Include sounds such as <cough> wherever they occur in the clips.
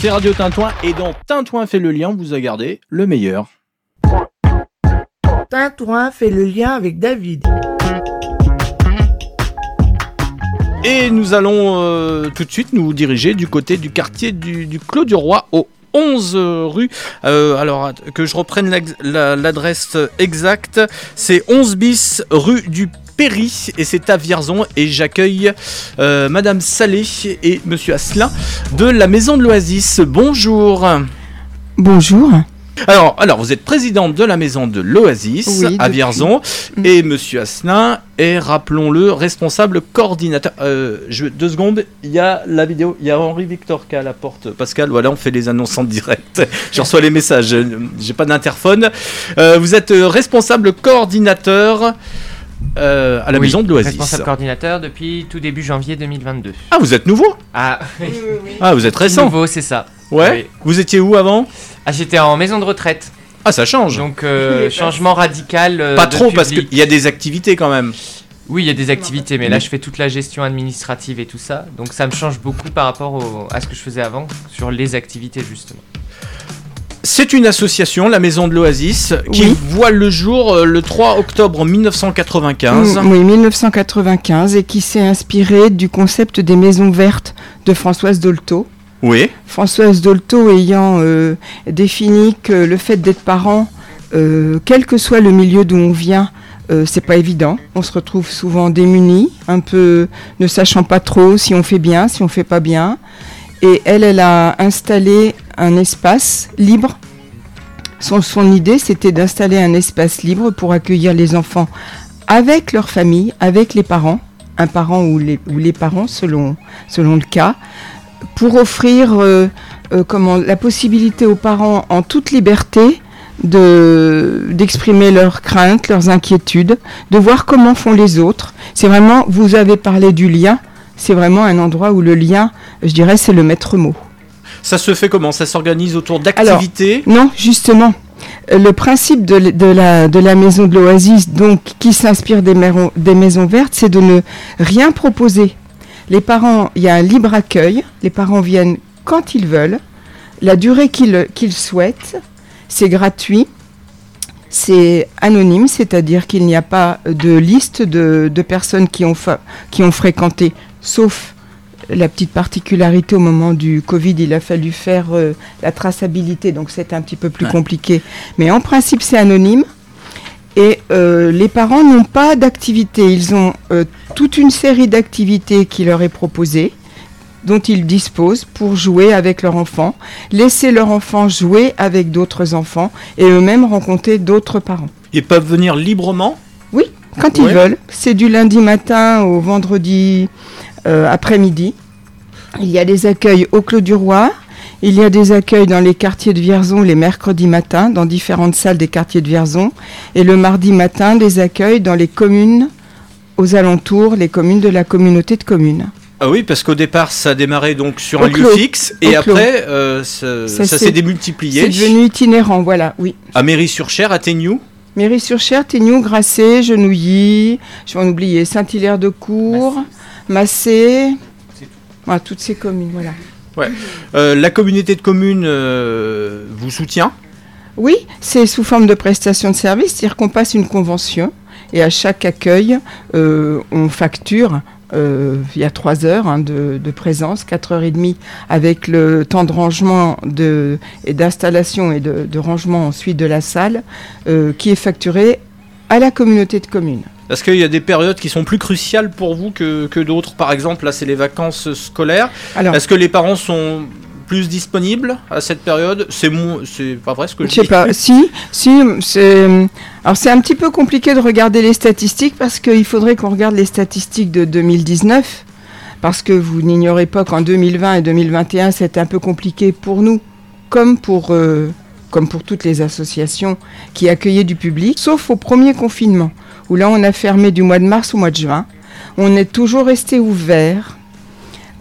c'est Radio Tintouin et dans Tintouin fait le lien, vous a gardé le meilleur. Tintouin fait le lien avec David. Et nous allons euh, tout de suite nous diriger du côté du quartier du, du Clos du Roi au 11 rue. Euh, alors que je reprenne l'adresse exacte, c'est 11 bis rue du Péry et c'est à Vierzon et j'accueille euh, Madame Salé et Monsieur Asselin de la Maison de l'Oasis. Bonjour. Bonjour. Alors, alors, vous êtes présidente de la maison de l'Oasis à Vierzon mm. et Monsieur Asselin est, rappelons-le, responsable coordinateur. Euh, je, deux secondes, il y a la vidéo, il y a Henri Victor qui est à la porte. Pascal, voilà, on fait les annonces en direct. je reçois les messages, j'ai pas d'interphone. Euh, vous êtes responsable coordinateur. Euh, à la maison de l'Oasis. Responsable coordinateur depuis tout début janvier 2022. Ah, vous êtes nouveau Ah, <laughs> ah vous êtes récent. Nouveau, c'est ça. Ouais. Vous étiez où avant? Ah, j'étais en maison de retraite. Ah, ça change. Donc, euh, changement radical. Euh, pas trop, parce qu'il y a des activités quand même. Oui, il y a des activités, mais là, je fais toute la gestion administrative et tout ça. Donc, ça me change beaucoup par rapport à ce que je faisais avant sur les activités, justement. C'est une association, la Maison de l'Oasis, qui voit le jour euh, le 3 octobre 1995. Mm, oui, 1995, et qui s'est inspiré du concept des maisons vertes de Françoise Dolto. Oui. Françoise Dolto ayant euh, défini que le fait d'être parent, euh, quel que soit le milieu d'où on vient, euh, c'est pas évident. On se retrouve souvent démunis, un peu ne sachant pas trop si on fait bien, si on fait pas bien. Et elle, elle a installé un espace libre. Son, idée, c'était d'installer un espace libre pour accueillir les enfants avec leur famille, avec les parents, un parent ou les, parents selon, selon le cas, pour offrir euh, euh, la possibilité aux parents en toute liberté de d'exprimer leurs craintes, leurs inquiétudes, de voir comment font les autres. C'est vraiment, vous avez parlé du lien, c'est vraiment un endroit où le lien, je dirais, c'est le maître mot. Ça se fait comment? Ça s'organise autour d'activités? Non, justement. Euh, le principe de, la, de la maison de l'Oasis, donc qui s'inspire des, des maisons vertes, c'est de ne rien proposer les parents, il y a un libre accueil. Les parents viennent quand ils veulent, la durée qu'ils souhaitent. C'est gratuit. C'est anonyme, c'est-à-dire qu'il n'y a pas de liste de, personnes qui ont, qui ont fréquenté, sauf la petite particularité au moment du Covid, il a fallu faire euh, la traçabilité, donc c'est un petit peu plus compliqué. Mais en principe, c'est anonyme. Et euh, les parents n'ont pas d'activité. Ils ont euh, toute une série d'activités qui leur est proposée, dont ils disposent pour jouer avec leur enfant, laisser leur enfant jouer avec d'autres enfants et eux-mêmes rencontrer d'autres parents. Ils peuvent venir librement? Oui, quand ils veulent. C'est du lundi matin au vendredi après-midi. Il y a des accueils au Clos du Roi, il y a des accueils dans les quartiers de Vierzon les mercredis matins, dans différentes salles des quartiers de Vierzon, et le mardi matin, des accueils dans les communes aux alentours, les communes de la communauté de communes. Ah oui, parce qu'au départ, ça a démarré donc sur un lieu fixe et après, euh, ça, s'est démultiplié. C'est devenu itinérant, voilà, oui. À Mairie-sur-Cher, à Téniou Mairie-sur-Cher, Téniou, Grasset, Genouilly, je vais en oublier, Saint-Hilaire-de-Cour, Massé, voilà, toutes ces communes, voilà. Euh, la communauté de communes euh, vous soutient? Oui, c'est sous forme de prestation de service, c'est-à-dire qu'on passe une convention et à chaque accueil, euh, on facture. il y a trois heures hein, de, présence, quatre heures et demie avec le temps de rangement de, et d'installation et de, de, rangement ensuite de la salle, qui est facturé à la communauté de communes. Est-ce qu'il y a des périodes qui sont plus cruciales pour vous que, que d'autres? Par exemple, là, c'est les vacances scolaires. Est-ce que les parents sont plus disponibles à cette période? C'est c'est pas vrai ce que je, je sais pas. Si, si, c'est alors c'est un petit peu compliqué de regarder les statistiques parce qu'il faudrait qu'on regarde les statistiques de 2019 parce que vous n'ignorez pas qu'en 2020 et 2021 c'était un peu compliqué pour nous comme pour euh, comme pour toutes les associations qui accueillaient du public, sauf au premier confinement où là on a fermé du mois de mars au mois de juin. On est toujours resté ouvert.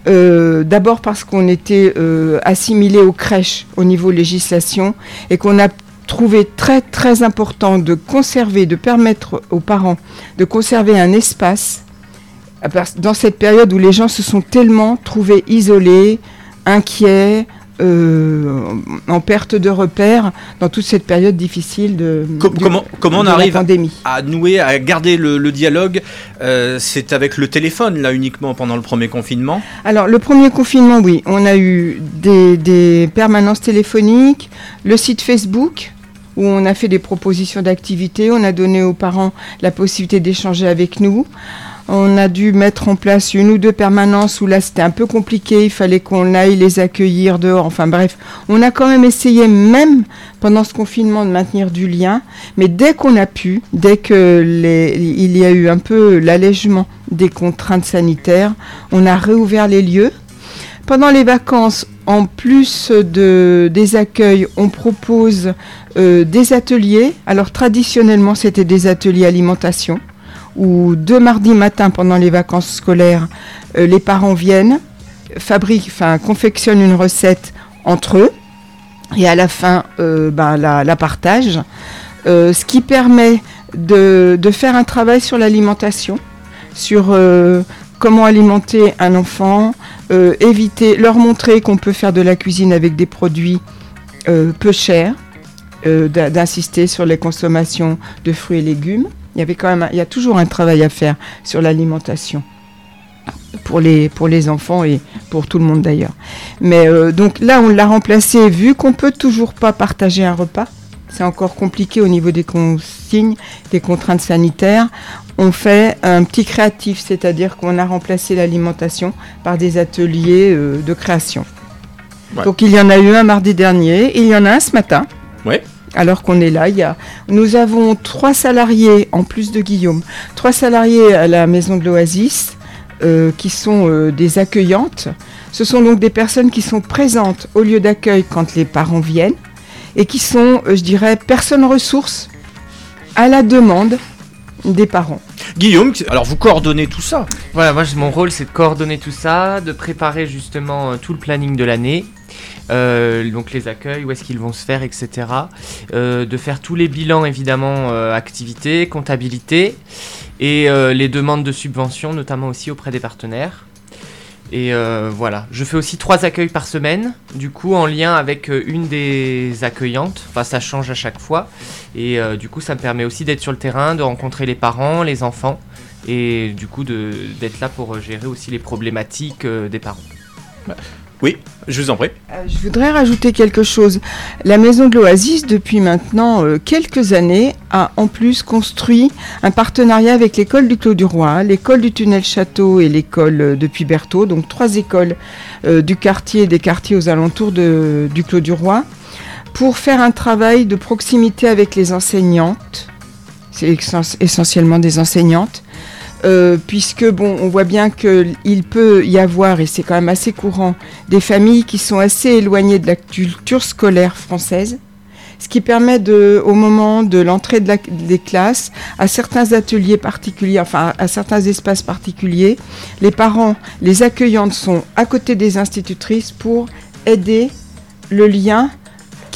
Euh, d'abord parce qu'on était euh, assimilé aux crèches au niveau législation et qu'on a trouvé très très important de conserver, de permettre aux parents de conserver un espace dans cette période où les gens se sont tellement trouvés isolés, inquiets, euh, en perte de repères dans toute cette période difficile de, comment, comment on arrive à nouer, à garder le, dialogue euh, C'est avec le téléphone, là, uniquement pendant le premier confinement? Alors, le premier confinement, oui. On a eu des, des permanences téléphoniques, le site Facebook, où on a fait des propositions d'activités, on a donné aux parents la possibilité d'échanger avec nous. On a dû mettre en place une ou deux permanences où là c'était un peu compliqué, il fallait qu'on aille les accueillir dehors. Enfin bref, on a quand même essayé, même pendant ce confinement, de maintenir du lien. Mais dès qu'on a pu, dès qu'il y a eu un peu l'allègement des contraintes sanitaires, on a réouvert les lieux. Pendant les vacances, en plus de, des accueils, on propose euh, des ateliers. Alors traditionnellement, c'était des ateliers alimentation où deux mardis matin pendant les vacances scolaires, euh, les parents viennent, fabriquent, enfin confectionnent une recette entre eux et à la fin euh, ben, la, partagent. Euh, ce qui permet de, de, faire un travail sur l'alimentation, sur comment alimenter un enfant, éviter, leur montrer qu'on peut faire de la cuisine avec des produits peu chers, d'insister sur les consommations de fruits et légumes. Il y avait quand même, il y a toujours un travail à faire sur l'alimentation pour les, pour les enfants et pour tout le monde d'ailleurs. Mais euh, donc là, on l'a remplacé, vu qu'on peut toujours pas partager un repas, c'est encore compliqué au niveau des consignes, des contraintes sanitaires. On fait un petit créatif, c'est-à-dire qu'on a remplacé l'alimentation par des ateliers euh, de création. Donc il y en a eu un mardi dernier, il y en a un ce matin. Ouais alors qu'on est là. Il y a, nous avons trois salariés, en plus de Guillaume, trois salariés à la maison de l'Oasis euh, qui sont euh, des accueillantes. Ce sont donc des personnes qui sont présentes au lieu d'accueil quand les parents viennent et qui sont, euh, je dirais, personnes ressources à la demande des parents. Guillaume, alors vous coordonnez tout ça? Voilà, moi mon rôle c'est de coordonner tout ça, de préparer justement tout le planning de l'année, euh, donc les accueils, où est-ce qu'ils vont se faire, etc. Euh, de faire tous les bilans évidemment, euh, activités, comptabilité, et les demandes de subventions, notamment aussi auprès des partenaires. Et voilà, je fais aussi trois accueils par semaine, du coup en lien avec une des accueillantes, enfin ça change à chaque fois, et du coup ça me permet aussi d'être sur le terrain, de rencontrer les parents, les enfants, et du coup d'être là pour gérer aussi les problématiques des parents. Oui, je vous en prie. Euh, je voudrais rajouter quelque chose. La maison de l'Oasis, depuis maintenant euh, quelques années, a en plus construit un partenariat avec l'école du Clos du Roi, l'école du Tunnel Château et l'école euh, de Puy-Berthaud, donc trois écoles du quartier et des quartiers aux alentours du Clos du Roi, pour faire un travail de proximité avec les enseignantes. C'est essentiellement des enseignantes euh, puisque bon, on voit bien qu'il peut y avoir, et c'est quand même assez courant, des familles qui sont assez éloignées de la culture scolaire française, ce qui permet de, au moment de l'entrée de des classes, à certains ateliers particuliers, enfin à certains espaces particuliers, les parents, les accueillantes sont à côté des institutrices pour aider le lien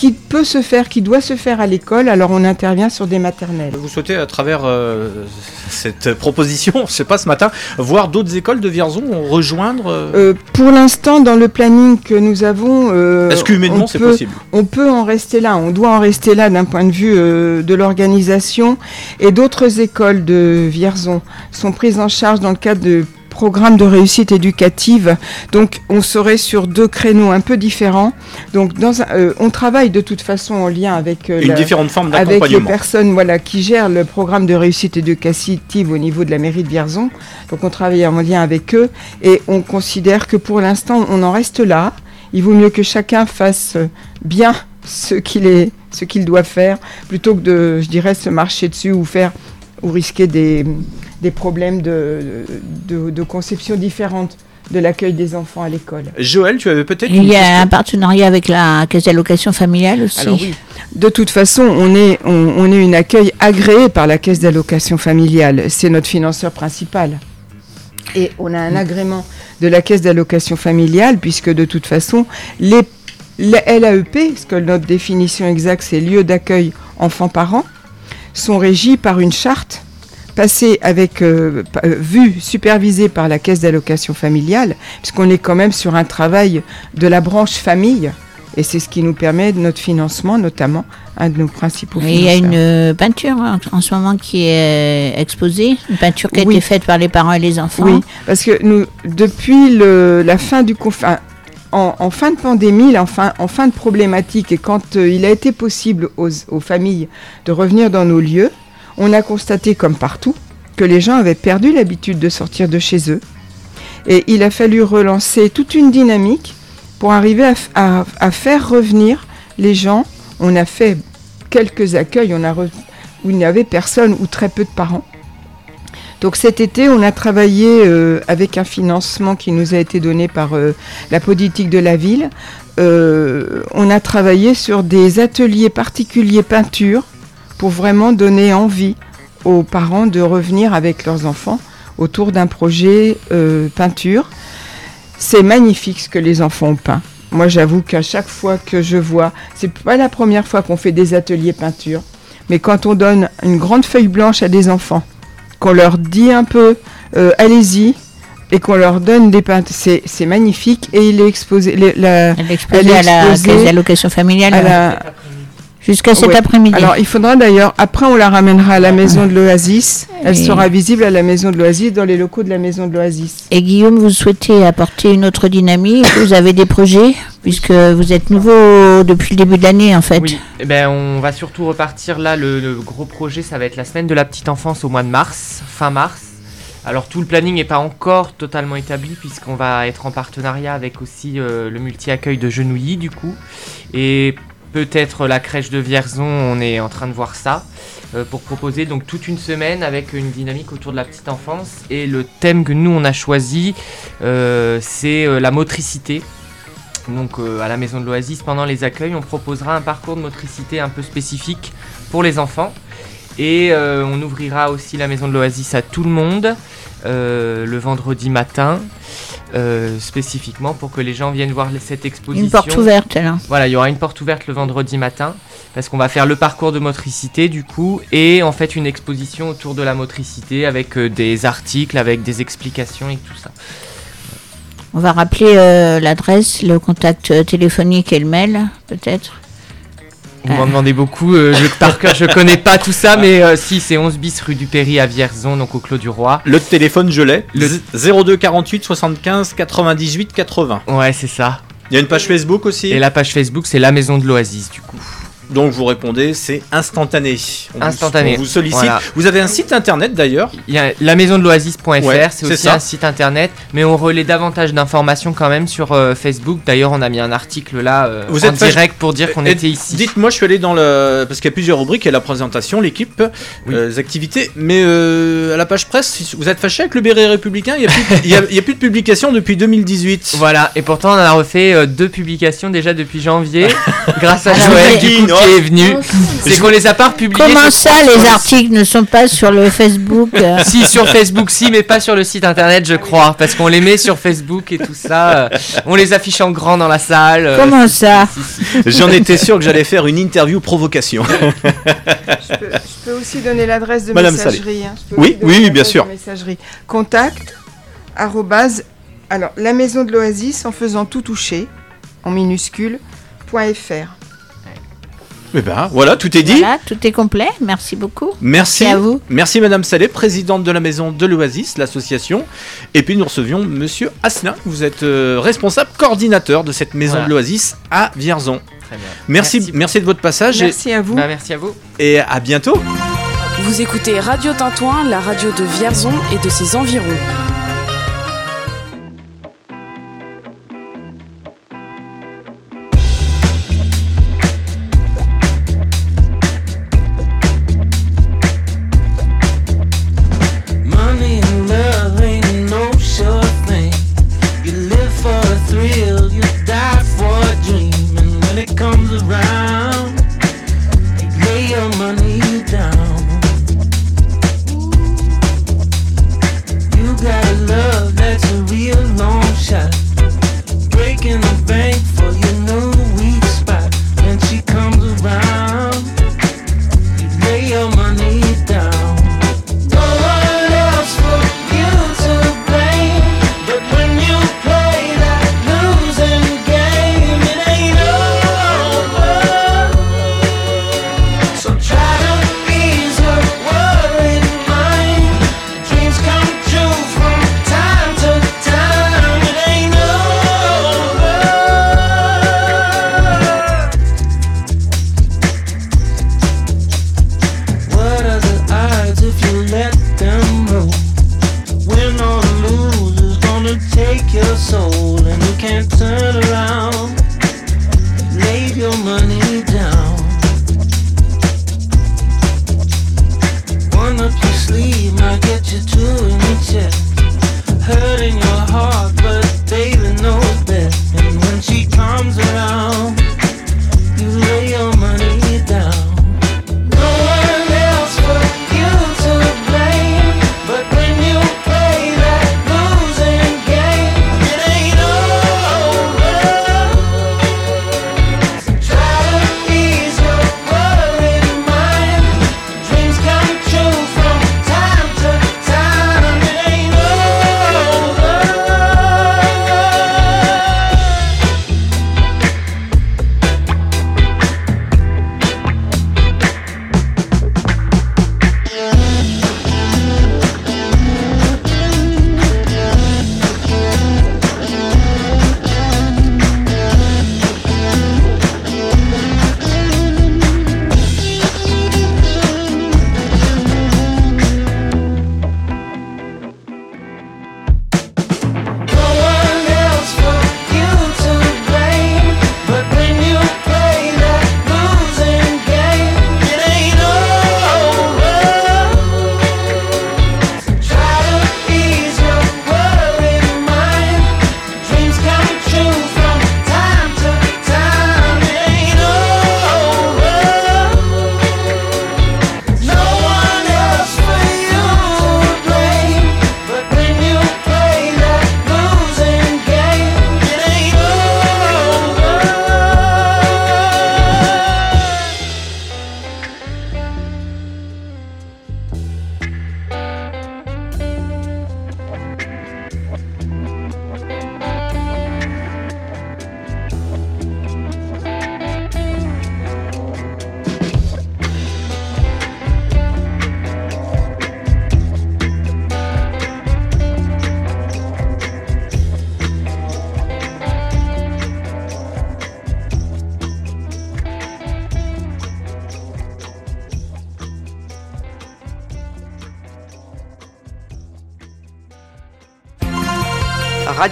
qui peut se faire, qui doit se faire à l'école, alors on intervient sur des maternelles. Vous souhaitez, à travers euh, <laughs> cette proposition, je ne sais pas, ce matin, voir d'autres écoles de Vierzon rejoindre euh euh, Pour l'instant, dans le planning que nous avons... Est-ce qu'humainement c'est possible? On peut en rester là, on doit en rester là d'un point de vue de l'organisation. Et d'autres écoles de Vierzon sont prises en charge dans le cadre de programme de réussite éducative. Donc on serait sur deux créneaux un peu différents. Donc dans euh, on travaille de toute façon en lien avec, euh, Une différente forme avec les personnes voilà, qui gèrent le programme de réussite éducative au niveau de la mairie de Vierzon. Donc on travaille en lien avec eux et on considère que pour l'instant on en reste là. Il vaut mieux que chacun fasse bien ce qu'il est ce qu'il doit faire plutôt que de je dirais se marcher dessus ou faire ou risquer des des problèmes de, de, conception différente de l'accueil des enfants à l'école. Joël, tu avais peut-être... Il y a un partenariat avec la caisse d'allocation familiale aussi. Alors oui. De toute façon, on est, on, est une accueil agréé par la caisse d'allocation familiale. C'est notre financeur principal. Et on a un agrément de la caisse d'allocation familiale, puisque de toute façon, les, les LAEP, ce que notre définition exacte, c'est lieu d'accueil enfants-parents, sont régis par une charte passé avec euh, euh, vue supervisée par la caisse d'allocation familiale, puisqu'on est quand même sur un travail de la branche famille Et c'est ce qui nous permet notre financement, notamment un de nos principaux Il y a une euh, peinture hein, en ce moment qui est exposée, une peinture qui a été faite par les parents et les enfants. Oui, parce que nous, depuis la fin du confinement, en, fin de pandémie, en fin, en fin de problématique, et quand euh, il a été possible aux, aux, familles de revenir dans nos lieux, on a constaté, comme partout, que les gens avaient perdu l'habitude de sortir de chez eux. Et il a fallu relancer toute une dynamique pour arriver à, faire revenir les gens. On a fait quelques accueils où il n'y avait personne ou très peu de parents. Donc cet été, on a travaillé euh, avec un financement qui nous a été donné par euh, la politique de la ville. Euh, on a travaillé sur des ateliers particuliers peinture pour vraiment donner envie aux parents de revenir avec leurs enfants autour d'un projet peinture. C'est magnifique ce que les enfants ont peint. Moi, j'avoue qu'à chaque fois que je vois, c'est pas la première fois qu'on fait des ateliers peinture, mais quand on donne une grande feuille blanche à des enfants, qu'on leur dit un peu, euh, allez-y, et qu'on leur donne des peintures, c'est magnifique. Et il est exposé, la, elle est exposée, à la allocation familiale. Jusqu'à cet après-midi. Alors, il faudra d'ailleurs, après, on la ramènera à la maison de l'Oasis. Elle sera visible à la maison de l'Oasis, dans les locaux de la maison de l'Oasis. Et Guillaume, vous souhaitez apporter une autre dynamique Vous avez des projets Puisque vous êtes nouveau depuis le début de l'année, en fait. Oui, eh ben, on va surtout repartir là. Le, gros projet, ça va être la semaine de la petite enfance au mois de mars, fin mars. Alors tout le planning n'est pas encore totalement établi puisqu'on va être en partenariat avec aussi euh, le multi-accueil de Genouilly du coup. Et peut-être la crèche de Vierzon, on est en train de voir ça, euh, pour proposer donc toute une semaine avec une dynamique autour de la petite enfance. Et le thème que nous on a choisi, euh, c'est euh, la motricité. Donc à la maison de l'Oasis, pendant les accueils, on proposera un parcours de motricité un peu spécifique pour les enfants. Et on ouvrira aussi la maison de l'Oasis à tout le monde le vendredi matin. Euh, spécifiquement pour que les gens viennent voir cette exposition. Une porte ouverte là. Voilà, il y aura une porte ouverte le vendredi matin parce qu'on va faire le parcours de motricité du coup et en fait une exposition autour de la motricité avec euh, des articles, avec des explications et tout ça. On va rappeler euh, l'adresse, le contact téléphonique et le mail peut-être vous m'en demandez beaucoup. Euh, je, par cœur, je connais pas tout ça, mais euh, si, c'est 11 bis rue du Péry à Vierzon, donc au Clos du Roi. Le téléphone, je l'ai. Le 02 48 75 98 80. Ouais, c'est ça. Il y a une page Facebook aussi? Et la page Facebook, c'est la maison de l'Oasis, du coup. Donc vous répondez, c'est instantané. instantané. Vous, sollicite. Vous avez un site internet d'ailleurs? Il y a la maison de l'oasis.fr, c'est aussi un site internet, mais on relaie davantage d'informations quand même sur euh, Facebook. D'ailleurs, on a mis un article là euh, vous en êtes direct pour dire qu'on était ici. Dites-moi, je suis allé dans le parce qu'il y a plusieurs rubriques, il y a la présentation, l'équipe, euh, les activités, mais à la page presse, vous êtes fâché avec le béret républicain? Il n'y a, a, plus de publication depuis 2018. <laughs> Voilà, et pourtant on a refait deux publications déjà depuis janvier, <laughs> grâce à Joël qui est venu. C'est qu'on les a pas republiés. Comment ça, les articles ne sont pas sur le Facebook euh <laughs> Si, sur Facebook, si, mais pas sur le site internet, je crois. Parce qu'on les met sur Facebook et tout ça. Euh, on les affiche en grand dans la salle. Euh, Comment ça J'en étais sûr que j'allais faire une interview provocation. je, peux, aussi donner l'adresse de messagerie. Hein. Oui, oui, bien sûr. Messagerie. Contact, arrobase, alors, la maison de l'Oasis en faisant tout toucher, en minuscule, .fr. Eh ben, voilà, tout est dit. Voilà, tout est complet. Merci beaucoup. Merci. à vous. Merci Madame Salé, présidente de la maison de l'Oasis, l'association. Et puis nous recevions Monsieur Asselin. Vous êtes euh, responsable coordinateur de cette maison de l'Oasis à Vierzon. Très bien. Merci, merci, de votre passage. Merci à vous. Bah, merci à vous. Et à bientôt. Vous écoutez Radio Tintouin, la radio de Vierzon et de ses environs.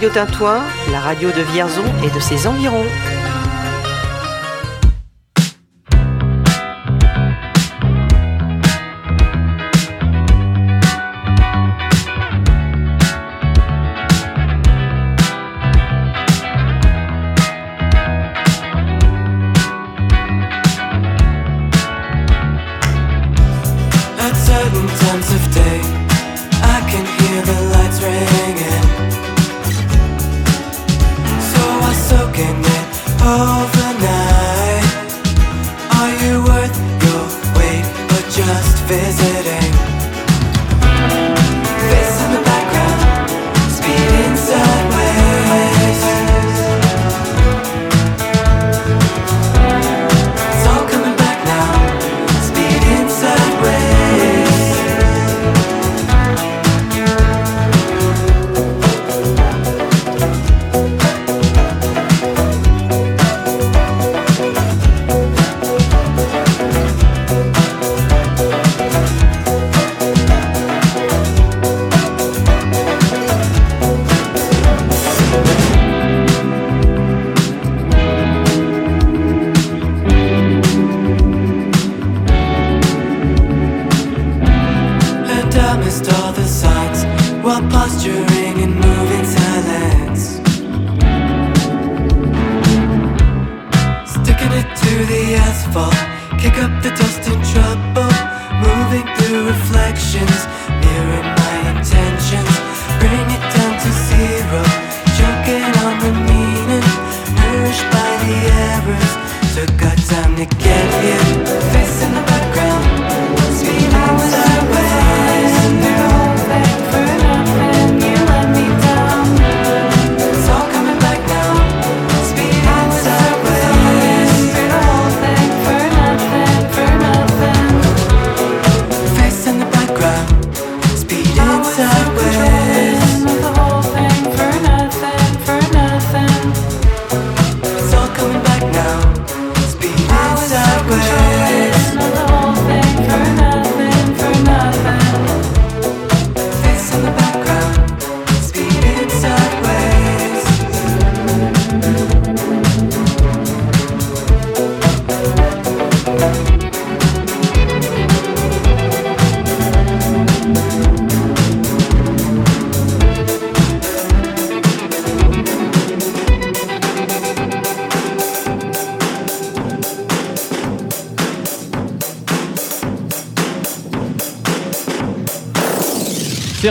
Radio Tintouin, la radio de Vierzon et de ses environs.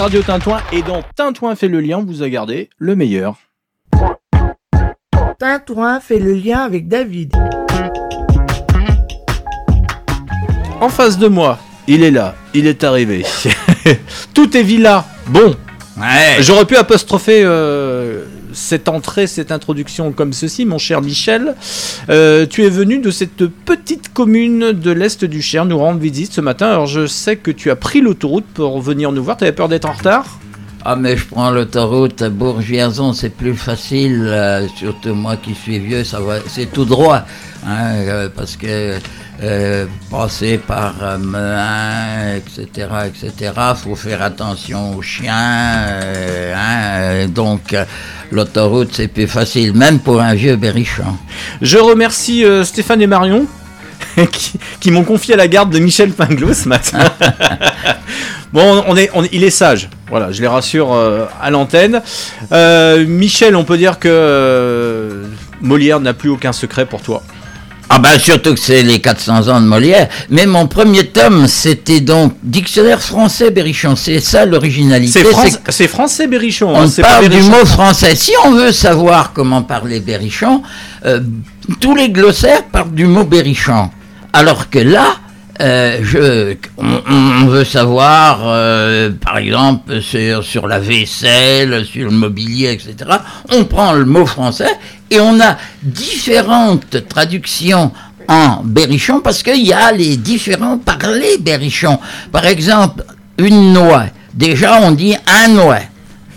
Radio Tintouin et dans Tintouin fait le lien, vous a gardé le meilleur. Tintouin fait le lien avec David. En face de moi, il est là, il est arrivé. <laughs> Tout est villa. Bon. J'aurais pu apostropher euh, cette entrée, cette introduction comme ceci, mon cher Michel. Euh, tu es venu de cette petite commune de l'Est du Cher nous rendre visite ce matin. Alors je sais que tu as pris l'autoroute pour venir nous voir. Tu avais peur d'être en retard? Ah mais je prends l'autoroute Bourg-Vierzon, c'est plus facile, euh, surtout moi qui suis vieux, ça va, c'est tout droit, hein, euh, parce que euh, passer par Meun, etc., etc., faut faire attention aux chiens, hein, donc l'autoroute c'est plus facile, même pour un vieux berrichon. Je remercie Stéphane et Marion <laughs> qui, m'ont confié à la garde de Michel Pinglot ce matin. <laughs> bon, on est, il est sage. Voilà, je les rassure euh, à l'antenne. Euh, Michel, on peut dire que euh, Molière n'a plus aucun secret pour toi. Ah ben surtout que c'est les 400 ans de Molière. Mais mon premier tome, c'était donc Dictionnaire français Berrichon. C'est ça l'originalité. C'est, français Berrichon. Hein, on parle du mot français. Si on veut savoir comment parler Berrichon, tous les glossaires parlent du mot Berrichon. Alors que là, euh, je, on, veut savoir, euh, par exemple, sur, la vaisselle, sur le mobilier, etc. On prend le mot français et on a différentes traductions en berrichon parce qu'il y a les différents parlers berrichon. Par exemple, une noix. Déjà, on dit un noix,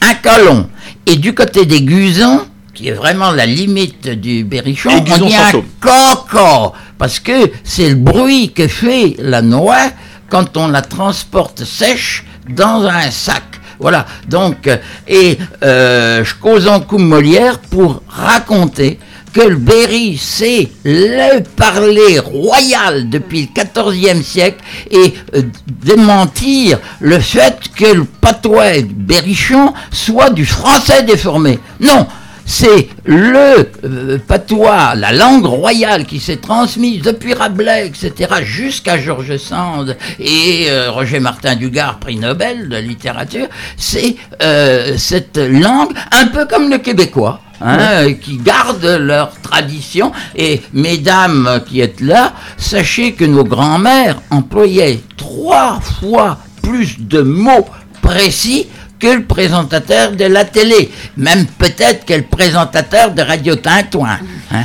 un calon. Et du côté des gusons, qui est vraiment la limite du berrichon, on dit un coco parce que c'est le bruit que fait la noix quand on la transporte sèche dans un sac. Voilà. Donc, euh, et euh, je cause en coup Molière pour raconter que le Berry, c'est le parler royal depuis le XIVe siècle et euh, démentir le fait que le patois berrichon soit du français déformé. Non, c'est le euh, patois, la langue royale qui s'est transmise depuis Rabelais, etc., jusqu'à Georges Sand et euh, Roger Martin Dugard, prix Nobel de littérature, c'est euh, cette langue, un peu comme le québécois. Hein, qui gardent leur tradition. Et mesdames qui êtes là, sachez que nos grands-mères employaient trois fois plus de mots précis que le présentateur de la télé, même peut-être que le présentateur de Radio Tintouin. Hein.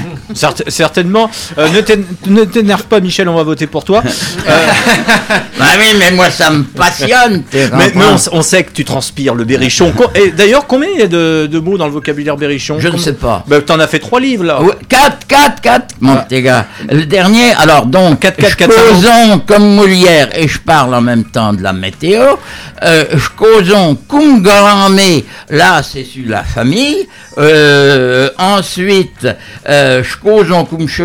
certainement. Euh, ne t'énerve pas, Michel, on va voter pour toi. Euh, <laughs> bah oui, mais moi ça me passionne. Mais, on, sait que tu transpires le berrichon. Et d'ailleurs, combien il y a de, mots dans le vocabulaire berrichon? Je ne sais pas. Bah, T'en as fait trois livres là. 4, 4, 4, mon ah. petit gars. Le dernier, alors donc, 4, 4, 4, causons comme Molière et je parle en même temps de la météo. Euh, je causons comme grand-mère, là c'est sur la famille. Euh, ensuite, euh,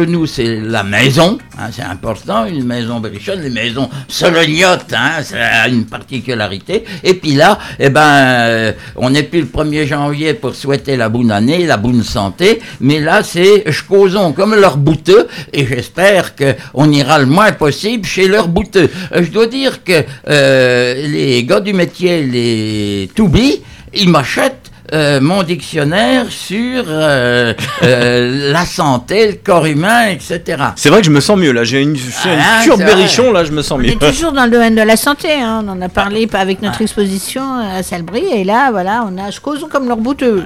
nous, c'est la maison. C'est important, une maison berrichonne, les maisons solognotes, hein, c'est une particularité. Et puis là, eh ben, on n'est plus le 1er janvier pour souhaiter la bonne année, la bonne santé, mais là, c'est causons comme leur bouteux, et j'espère qu'on ira le moins possible chez leurs bouteux. Je dois dire que les gars du métier, les toubis, ils m'achètent euh, mon dictionnaire sur euh, euh, <laughs> la santé, le corps humain, etc. C'est vrai que je me sens mieux là. J'ai une, ah, une berrichon là, je me sens mieux. On est toujours dans le domaine de la santé. Hein. On en a parlé avec notre exposition à Salbris et là, voilà, on a cause comme leur bouteux.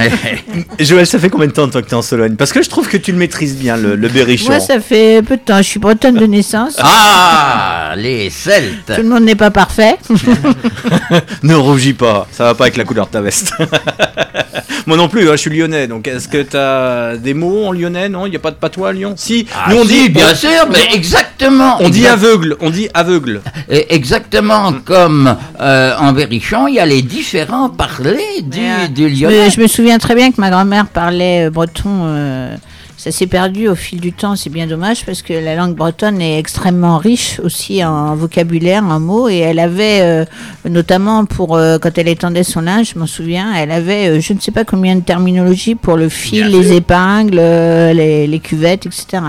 <laughs> Joël, ça fait combien de temps toi que tu es en Sologne? Parce que je trouve que tu le maîtrises bien le, le berrichon. Moi, ça fait peu de temps. Je suis bretonne de naissance. Ah, les Celtes. Tout le monde n'est pas parfait. <laughs> ne rougis pas. Ça va pas avec la couleur de ta veste. <laughs> Moi non plus, hein, je suis lyonnais. Donc est-ce que tu as des mots en lyonnais Non, il n'y a pas de patois à Lyon? Si, ah, nous on dit. bien sûr, mais exactement. On dit aveugle, on dit aveugle. exactement comme euh, en Berrichon, il y a les différents parlers du, lyonnais. Je me, souviens très bien que ma grand-mère parlait euh, breton. Euh, ça s'est perdu au fil du temps, c'est bien dommage parce que la langue bretonne est extrêmement riche aussi en vocabulaire, en mots, et elle avait, euh, notamment pour euh, quand elle étendait son linge, je m'en souviens, elle avait euh, je ne sais pas combien de terminologies pour le fil, les épingles, les, cuvettes, etc.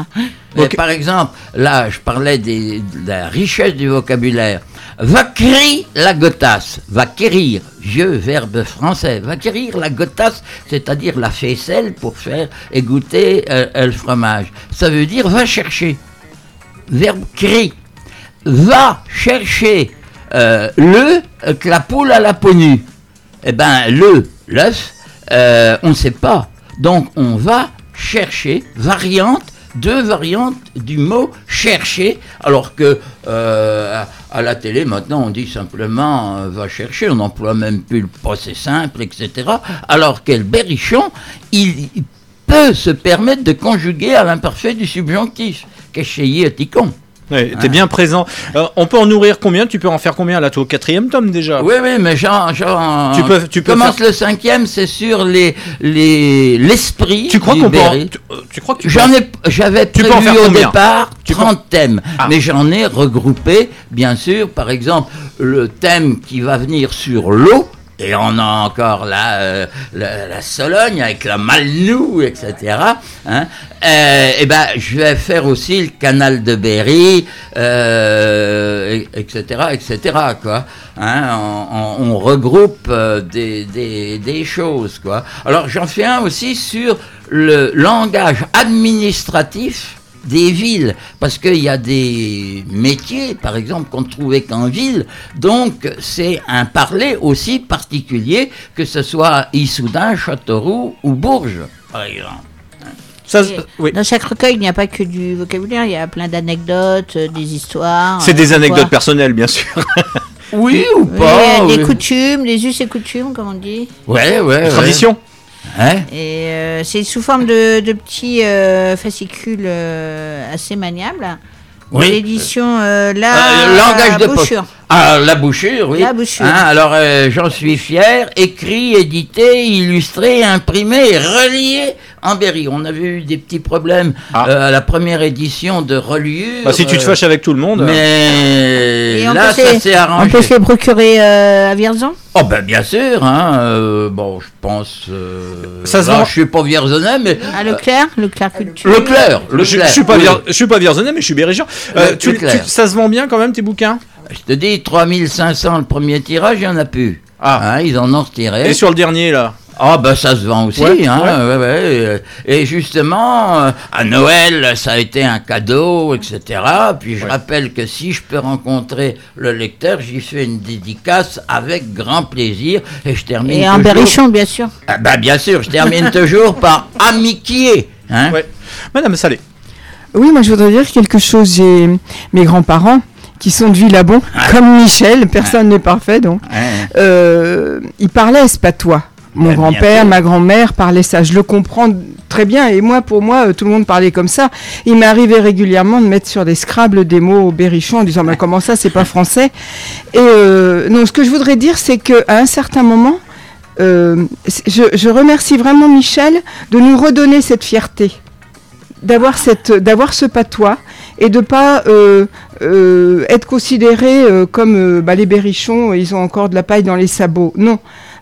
Par exemple, là, je parlais de la richesse du vocabulaire. Vaquerir la gotasse, vaquerir, vieux verbe français, vaquerir la gotasse, c'est-à-dire la faisselle pour faire égoutter euh, le fromage. Ça veut dire va chercher. Verbe cri, va chercher euh, le que la poule à la peau nue. Eh bien, le, l'œuf, euh, on ne sait pas. Donc, on va chercher, variante, deux variantes du mot chercher, alors que euh, à la télé maintenant on dit simplement euh, va chercher, on n'emploie même plus le passé simple, etc. Alors que le berrichon, il, peut se permettre de conjuguer à l'imparfait du subjonctif, qu'est ticon. T'es bien présent. Euh, on peut en nourrir combien? Tu peux en faire combien là Toi, au quatrième tome déjà? Oui, oui, mais genre, tu peux, tu peux commence le cinquième, c'est sur les les l'esprit. Tu crois qu'on peut en... tu, crois que j'en ai, j'avais prévu au départ 30 thèmes, ah. mais j'en ai regroupé, bien sûr, par exemple, le thème qui va venir sur l'eau. Et on a encore là euh, la, Sologne avec la Malnou, etc. Hein. Euh, et ben, je vais faire aussi le canal de Berry, euh, etc., etc. Quoi. Hein, on, regroupe euh, des, des, des, choses. Quoi. Alors j'en fais un aussi sur le langage administratif des villes, parce qu'il y a des métiers, par exemple, qu'on ne trouvait qu'en ville, donc c'est un parler aussi particulier, que ce soit Issoudun, Châteauroux ou Bourges, par exemple. Dans chaque recueil, il n'y a pas que du vocabulaire, il y a plein d'anecdotes, euh, des histoires. C'est des euh, anecdotes personnelles, bien sûr. oui ou pas Des coutumes, des us et coutumes, comme on dit. Ouais, ouais. Tradition. Hein et euh, c'est sous forme de, petits fascicules assez maniables. Oui. L'édition euh, La Euh, langage de poche. Bouchure. Ah, la bouchure, oui. La bouchure. Hein, alors, euh, j'en suis fier. Écrit, édité, illustré, imprimé, relié en Berry. On avait eu des petits problèmes Ah. euh, à la première édition de reliure. Bah, si tu te euh, fâches avec tout le monde. Mais on là, ça se- s'est On arrangé. peut se les procurer euh, à Vierzon Oh ben bien sûr, hein. euh, bon, je pense. euh, Ça se là, vend- Je suis pas vierzonnais, mais À Leclerc Leclerc Culture Leclerc, je, Leclerc. je suis pas oui. vier- je suis pas vierzonais, mais je suis berrichon. Euh, Le- tu, le clair. tu- ça se vend bien quand même tes bouquins? Je te dis, 3500 le premier tirage, il y en a plus. Ah. Hein, ils en ont retiré. Et sur le dernier là? Ah ben ça se vend aussi, Ouais, hein, ouais. ouais, ouais, Et justement, euh, à Noël, ça a été un cadeau, etc. Puis je rappelle que si je peux rencontrer le lecteur, j'y fais une dédicace avec grand plaisir. Et je termine Et en toujours- Berrichon, bien sûr. Ah ben bien sûr, je termine <laughs> toujours par amitié. Hein. Ouais. Madame Salé. Oui, moi je voudrais dire quelque chose. J'ai mes grands-parents qui sont de Villabon, comme Michel, personne n'est parfait donc. Hein. Euh, ils parlaient ce patois. Mon grand-père, ma grand-mère parlaient ça. Je le comprends très bien. Et moi, pour moi, euh, tout le monde parlait comme ça. Il m'est arrivé régulièrement de mettre sur des scrables des mots au berrichon en disant, mais comment ça, c'est pas français? Et euh, non, ce que je voudrais dire, c'est qu'à un certain moment, euh, je, je remercie vraiment Michel de nous redonner cette fierté d'avoir cette d'avoir ce patois et de pas euh, euh, être considéré comme bah, les berrichons ils ont encore de la paille dans les sabots non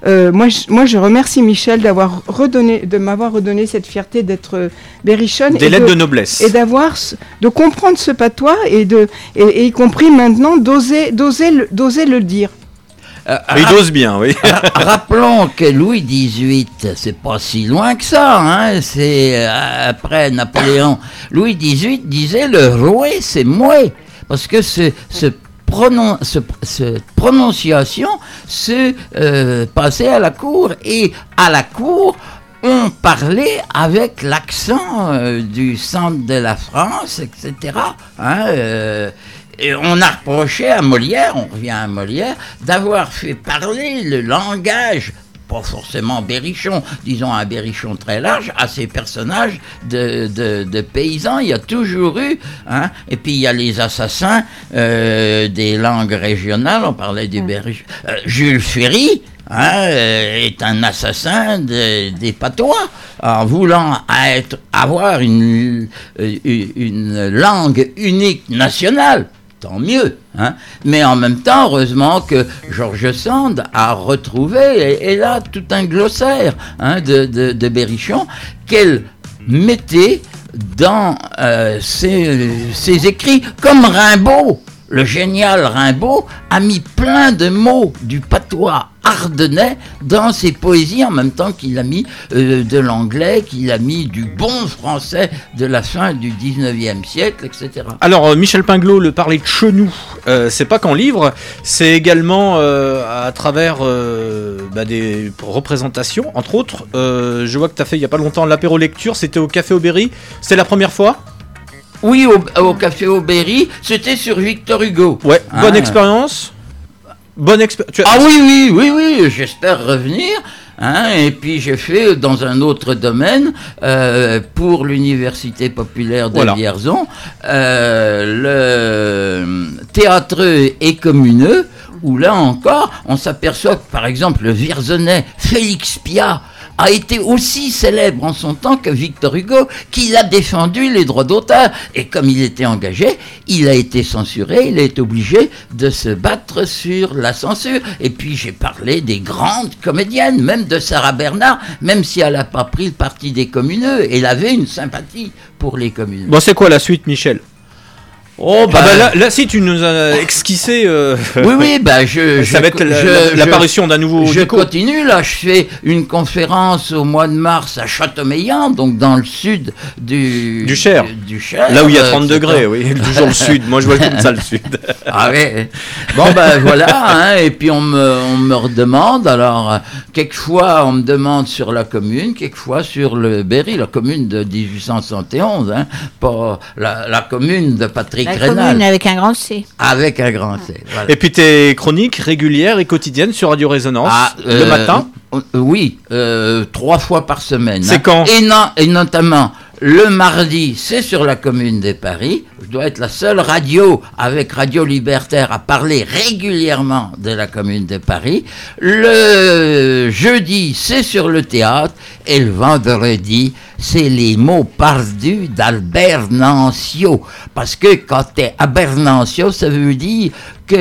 Euh, moi je, moi je remercie Michel d'avoir redonné de m'avoir redonné cette fierté d'être euh, berrichonne Des et lettres de, de, noblesse. et d'avoir de comprendre ce patois et de et, et y compris maintenant d'oser d'oser le, d'oser le dire Euh, Il rap- dose bien, oui. ra- <laughs> rappelons que Louis XVIII, c'est pas si loin que ça, hein, c'est euh, après Napoléon. Louis XVIII disait le roué, c'est moué, parce que ce, ce pronon- prononciation se euh, passait à la cour et à la cour on parlait avec l'accent euh, du centre de la France, etc. hein, euh, on a reproché à Molière, on revient à Molière, d'avoir fait parler le langage, pas forcément berrichon, disons un berrichon très large, à ces personnages de, de- de paysans. Il y a toujours eu, hein, et puis il y a les assassins euh, des langues régionales, on parlait du berrichon. Euh, Jules Ferry, hein, euh, est un assassin de- des patois en voulant être, avoir une, une langue unique nationale. Tant mieux, hein. Mais en même temps, heureusement que Georges Sand a retrouvé, et, là, tout un glossaire hein, de, de, Berrichon qu'elle mettait dans euh, ses écrits, comme Rimbaud. Le génial Rimbaud a mis plein de mots du patois ardennais dans ses poésies en même temps qu'il a mis euh, de l'anglais, qu'il a mis du bon français de la fin du 19e siècle, etc. Alors, euh, Michel Pinglot, le parler de chenou, euh, c'est pas qu'en livre, c'est également euh, à travers bah, des représentations. Entre autres, je vois que tu as fait il y a pas longtemps l'apéro lecture, c'était au Café Aubéry. C'était la première fois? Oui, au, au Café Aubéry, c'était sur Victor Hugo. Ouais, bonne Ah. expérience. Bonne expérience. Ah oui, oui, oui, oui, j'espère revenir. Hein, et puis j'ai fait dans un autre domaine, euh, pour l'Université populaire de Voilà. Vierzon, euh, le théâtreux et communeux, où là encore, on s'aperçoit que par exemple le Vierzonais Félix Piat a été aussi célèbre en son temps que Victor Hugo, qui a défendu les droits d'auteur. Et comme il était engagé, il a été censuré, il est obligé de se battre sur la censure. Et puis j'ai parlé des grandes comédiennes, même de Sarah Bernard, même si elle n'a pas pris le parti des communeux, elle avait une sympathie pour les communeux. Bon, c'est quoi la suite, Michel? Oh, Ah bah là, là, si tu nous as esquissé. euh, oui, oui, bah je, <laughs> ça je- va être l'apparition d'un nouveau. Je continue, là, je fais une conférence au mois de mars à Châteaumeillan, donc dans le sud du, Du Cher. Du, Cher, Là où il y a euh, 30 etc. degrés, oui, toujours le sud. Moi, je vois comme ça le sud. <laughs> Ah ouais. Bon ben voilà, hein, et puis on me, on me redemande, alors euh, quelquefois on me demande sur la commune, quelquefois sur le Berry, la commune de 1871, hein, pas la, la commune de Patrick La commune avec un grand C. avec un grand C. voilà. Et puis tes chroniques régulières et quotidiennes sur Radio Résonance Ah, le euh, matin. euh, Oui, euh, trois fois par semaine. C'est hein. quand et, non- et notamment Le mardi, c'est sur la commune de Paris. Je dois être la seule radio avec Radio Libertaire à parler régulièrement de la commune de Paris. Le jeudi, c'est sur le théâtre. Et le vendredi, c'est les mots perdus d'Albert Nancio. Parce que quand t'es à Bernancio, ça veut dire que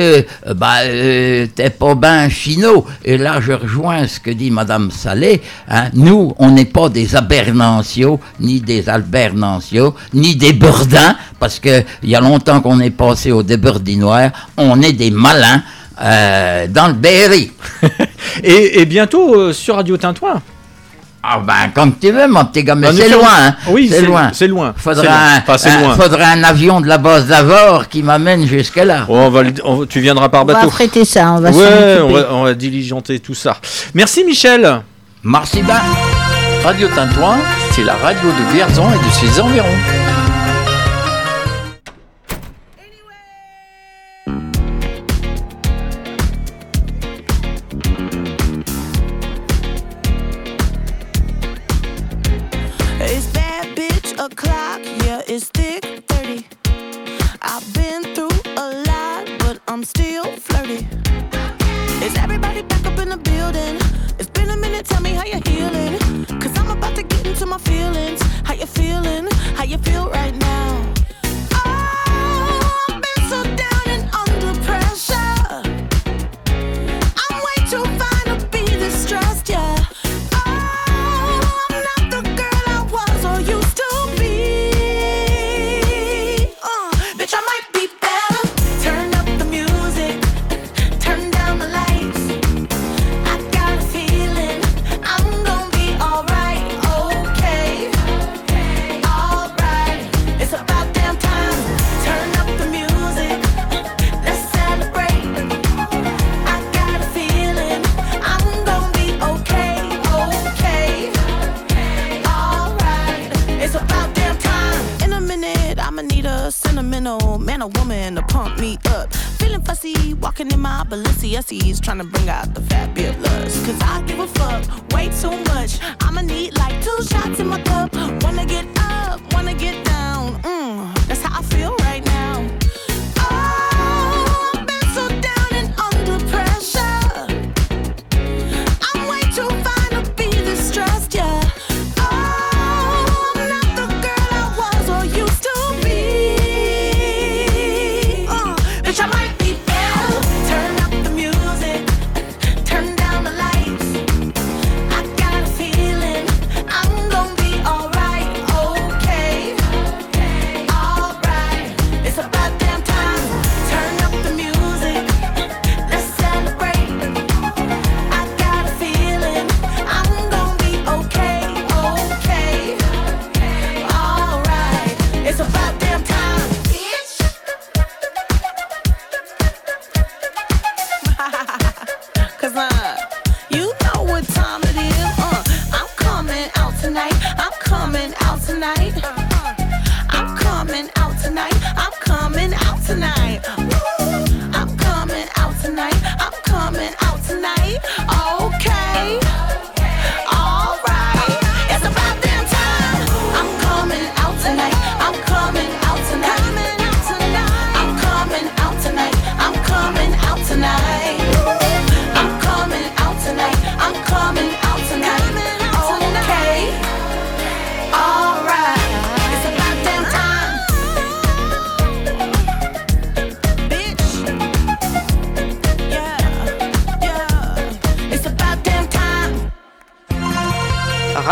euh, bah, euh, t'es pas ben finot. Et là, je rejoins ce que dit Madame Salé. Hein. Nous, on n'est pas des Abernancio, ni des Albernancio, ni des Burdins, parce que il y a longtemps qu'on est passé au déburdinoir. On est des malins euh, dans le Berry. <laughs> et, bientôt sur Radio Tintouin. Ah ben comme tu veux mon petit gars, mais c'est loin. Hein. Oui, c'est loin. C'est loin. Faudrait un, un, faudrait un avion de la base d'Avor qui m'amène jusque là. Oh, on va, tu viendras par bateau. On va traiter ça, on va ouais, on va, on va diligenter tout ça. Merci Michel. Merci bien. Radio Tintouin, c'est la radio de Vierzon et de ses environs.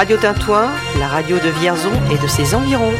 Radio Tintouin, la radio de Vierzon et de ses environs.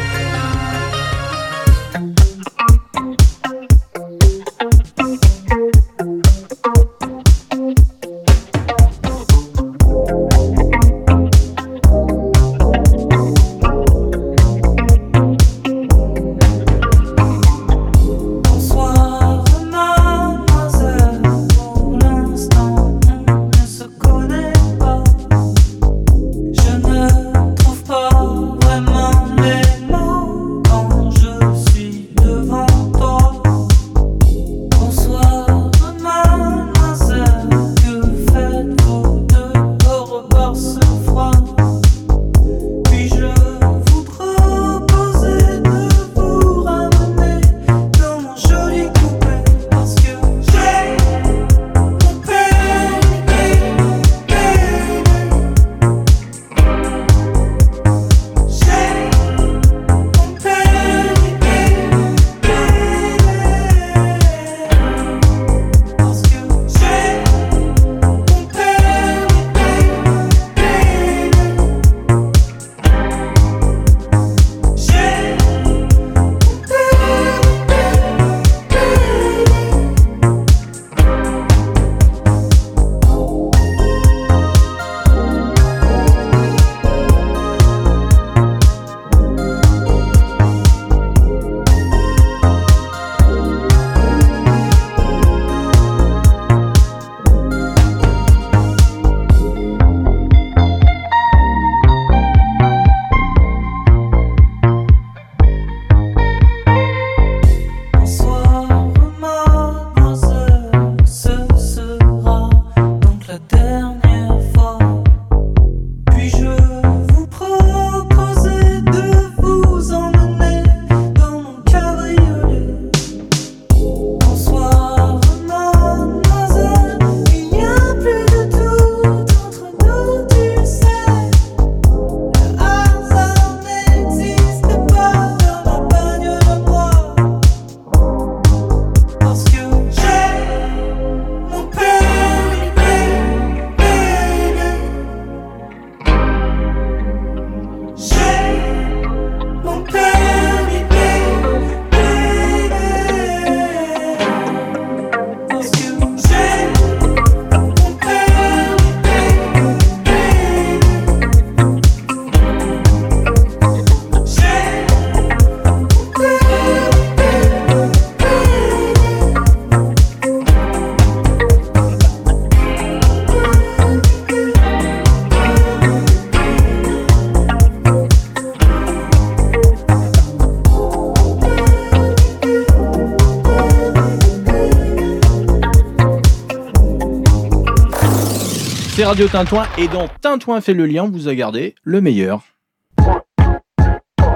Radio Tintouin et dans Tintouin fait le lien, vous a gardé le meilleur.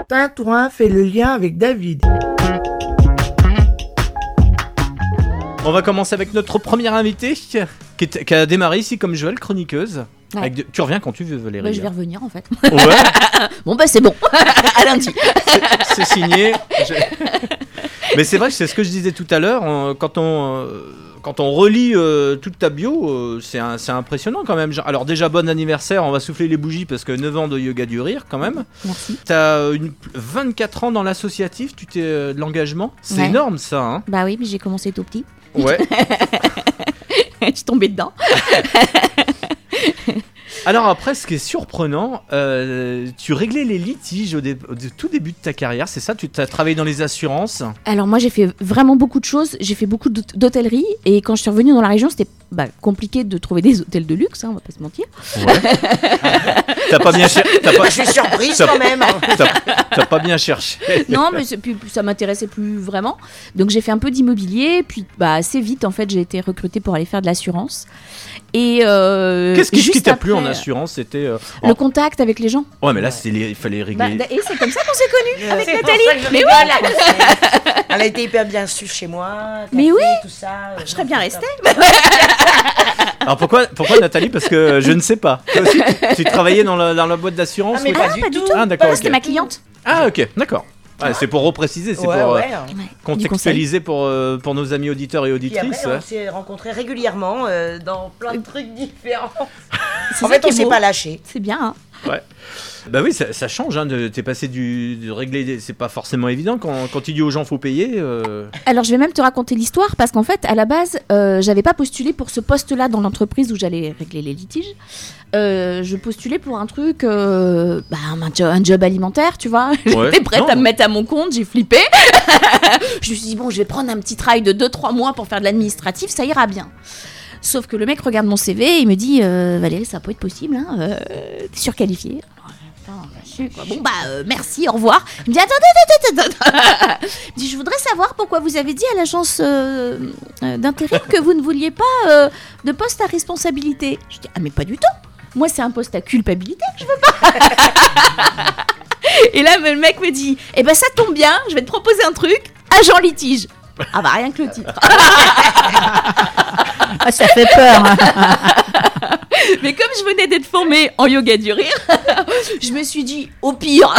Tintouin fait le lien avec David. On va commencer avec notre première invitée qui, est- qui a démarré ici comme Joël, chroniqueuse. Ouais. Avec de- tu reviens quand tu veux, Valérie. Bah, je vais revenir en fait. Ouais, <laughs> bon bah c'est bon. <laughs> à lundi. c'est signé. Je- Mais c'est vrai que c'est ce que je disais tout à l'heure. Quand on, euh, quand on relit euh, toute ta bio, euh, c'est un- c'est impressionnant quand même. Genre- Alors déjà, bon anniversaire, on va souffler les bougies parce que 9 ans de yoga du rire quand même. Merci. T'as euh, une- 24 ans dans l'associatif, tu t'es euh, de l'engagement. C'est Ouais. énorme ça. Hein Bah oui, mais j'ai commencé tout petit. ouais. <laughs> je suis tombée dedans. <laughs> Alors après, ce qui est surprenant, euh, tu réglais les litiges au, dé- au dé- tout début de ta carrière, c'est ça? Tu as travaillé dans les assurances? Alors moi j'ai fait vraiment beaucoup de choses. J'ai fait beaucoup d'hôt- d'hôtellerie et quand je suis revenue dans la région, c'était bah, compliqué de trouver des hôtels de luxe, hein, on va pas se mentir. <laughs> T'as pas bien cher- t'as pas- Je suis surprise t'as- quand même. T'as pas bien cherché. non, mais puis, ça m'intéressait plus vraiment. Donc j'ai fait un peu d'immobilier, puis bah, assez vite en fait j'ai été recrutée pour aller faire de l'assurance. Et euh, Qu'est-ce qui, t'a plu en assurance C'était. euh, Le en- contact avec les gens. Ouais, mais là, les- il fallait Bah, régler. et c'est comme ça qu'on s'est connus avec Nathalie. ça que je Mais oui. là. Elle a été hyper bien suivre chez moi. Mais oui. Tout ça. euh, Je serais bien restée. <laughs> Alors pourquoi, pourquoi Nathalie Parce que je ne sais pas. Toi aussi, tu, tu travaillais dans la, dans la boîte d'assurance Ah, mais ou- pas, du pas du tout. tout. Ah, d'accord. C'était ok. ma cliente. Ah, ok, d'accord. Ouais, c'est pour repréciser, c'est Ouais, pour euh, ouais. contextualiser pour, euh, pour nos amis auditeurs et Puis auditrices. après, ouais. on s'est rencontrés régulièrement euh, dans plein de trucs différents. <laughs> En fait, on est s'est pas lâché. C'est bien. Hein. Ouais. Bah oui, ça, ça change. Hein, t'es passé du de régler. C'est pas forcément évident quand, quand tu dis aux gens faut payer. euh, Alors je vais même te raconter l'histoire parce qu'en fait à la base euh, j'avais pas postulé pour ce poste-là dans l'entreprise où j'allais régler les litiges. Euh, je postulais pour un truc, euh, bah, un, jo- un job alimentaire, tu vois. <laughs> Ouais. J'étais prête Non. à me mettre à mon compte, j'ai flippé. <laughs> je me suis dit bon, je vais prendre un petit travail de 2-3 mois pour faire de l'administratif, ça ira bien. Sauf que le mec regarde mon CV et il me dit euh, Valérie, ça pas être possible, hein, t'es surqualifiée. Quoi. Bon bah euh, merci, au revoir. Il me dit attendez, attendez, attendez. <laughs> Il me dit je voudrais savoir pourquoi vous avez dit à l'agence euh, euh, d'intérim que vous ne vouliez pas euh, de poste à responsabilité. Je dis ah mais pas du tout. Moi c'est un poste à culpabilité que je veux pas. <laughs> Et là le mec me dit eh ben ça tombe bien, je vais te proposer un truc, agent litige. Ah bah rien que le titre. <laughs> Ah, ça fait peur. <laughs> Mais comme je venais d'être formée en yoga du rire, <laughs> je me suis dit, au pire,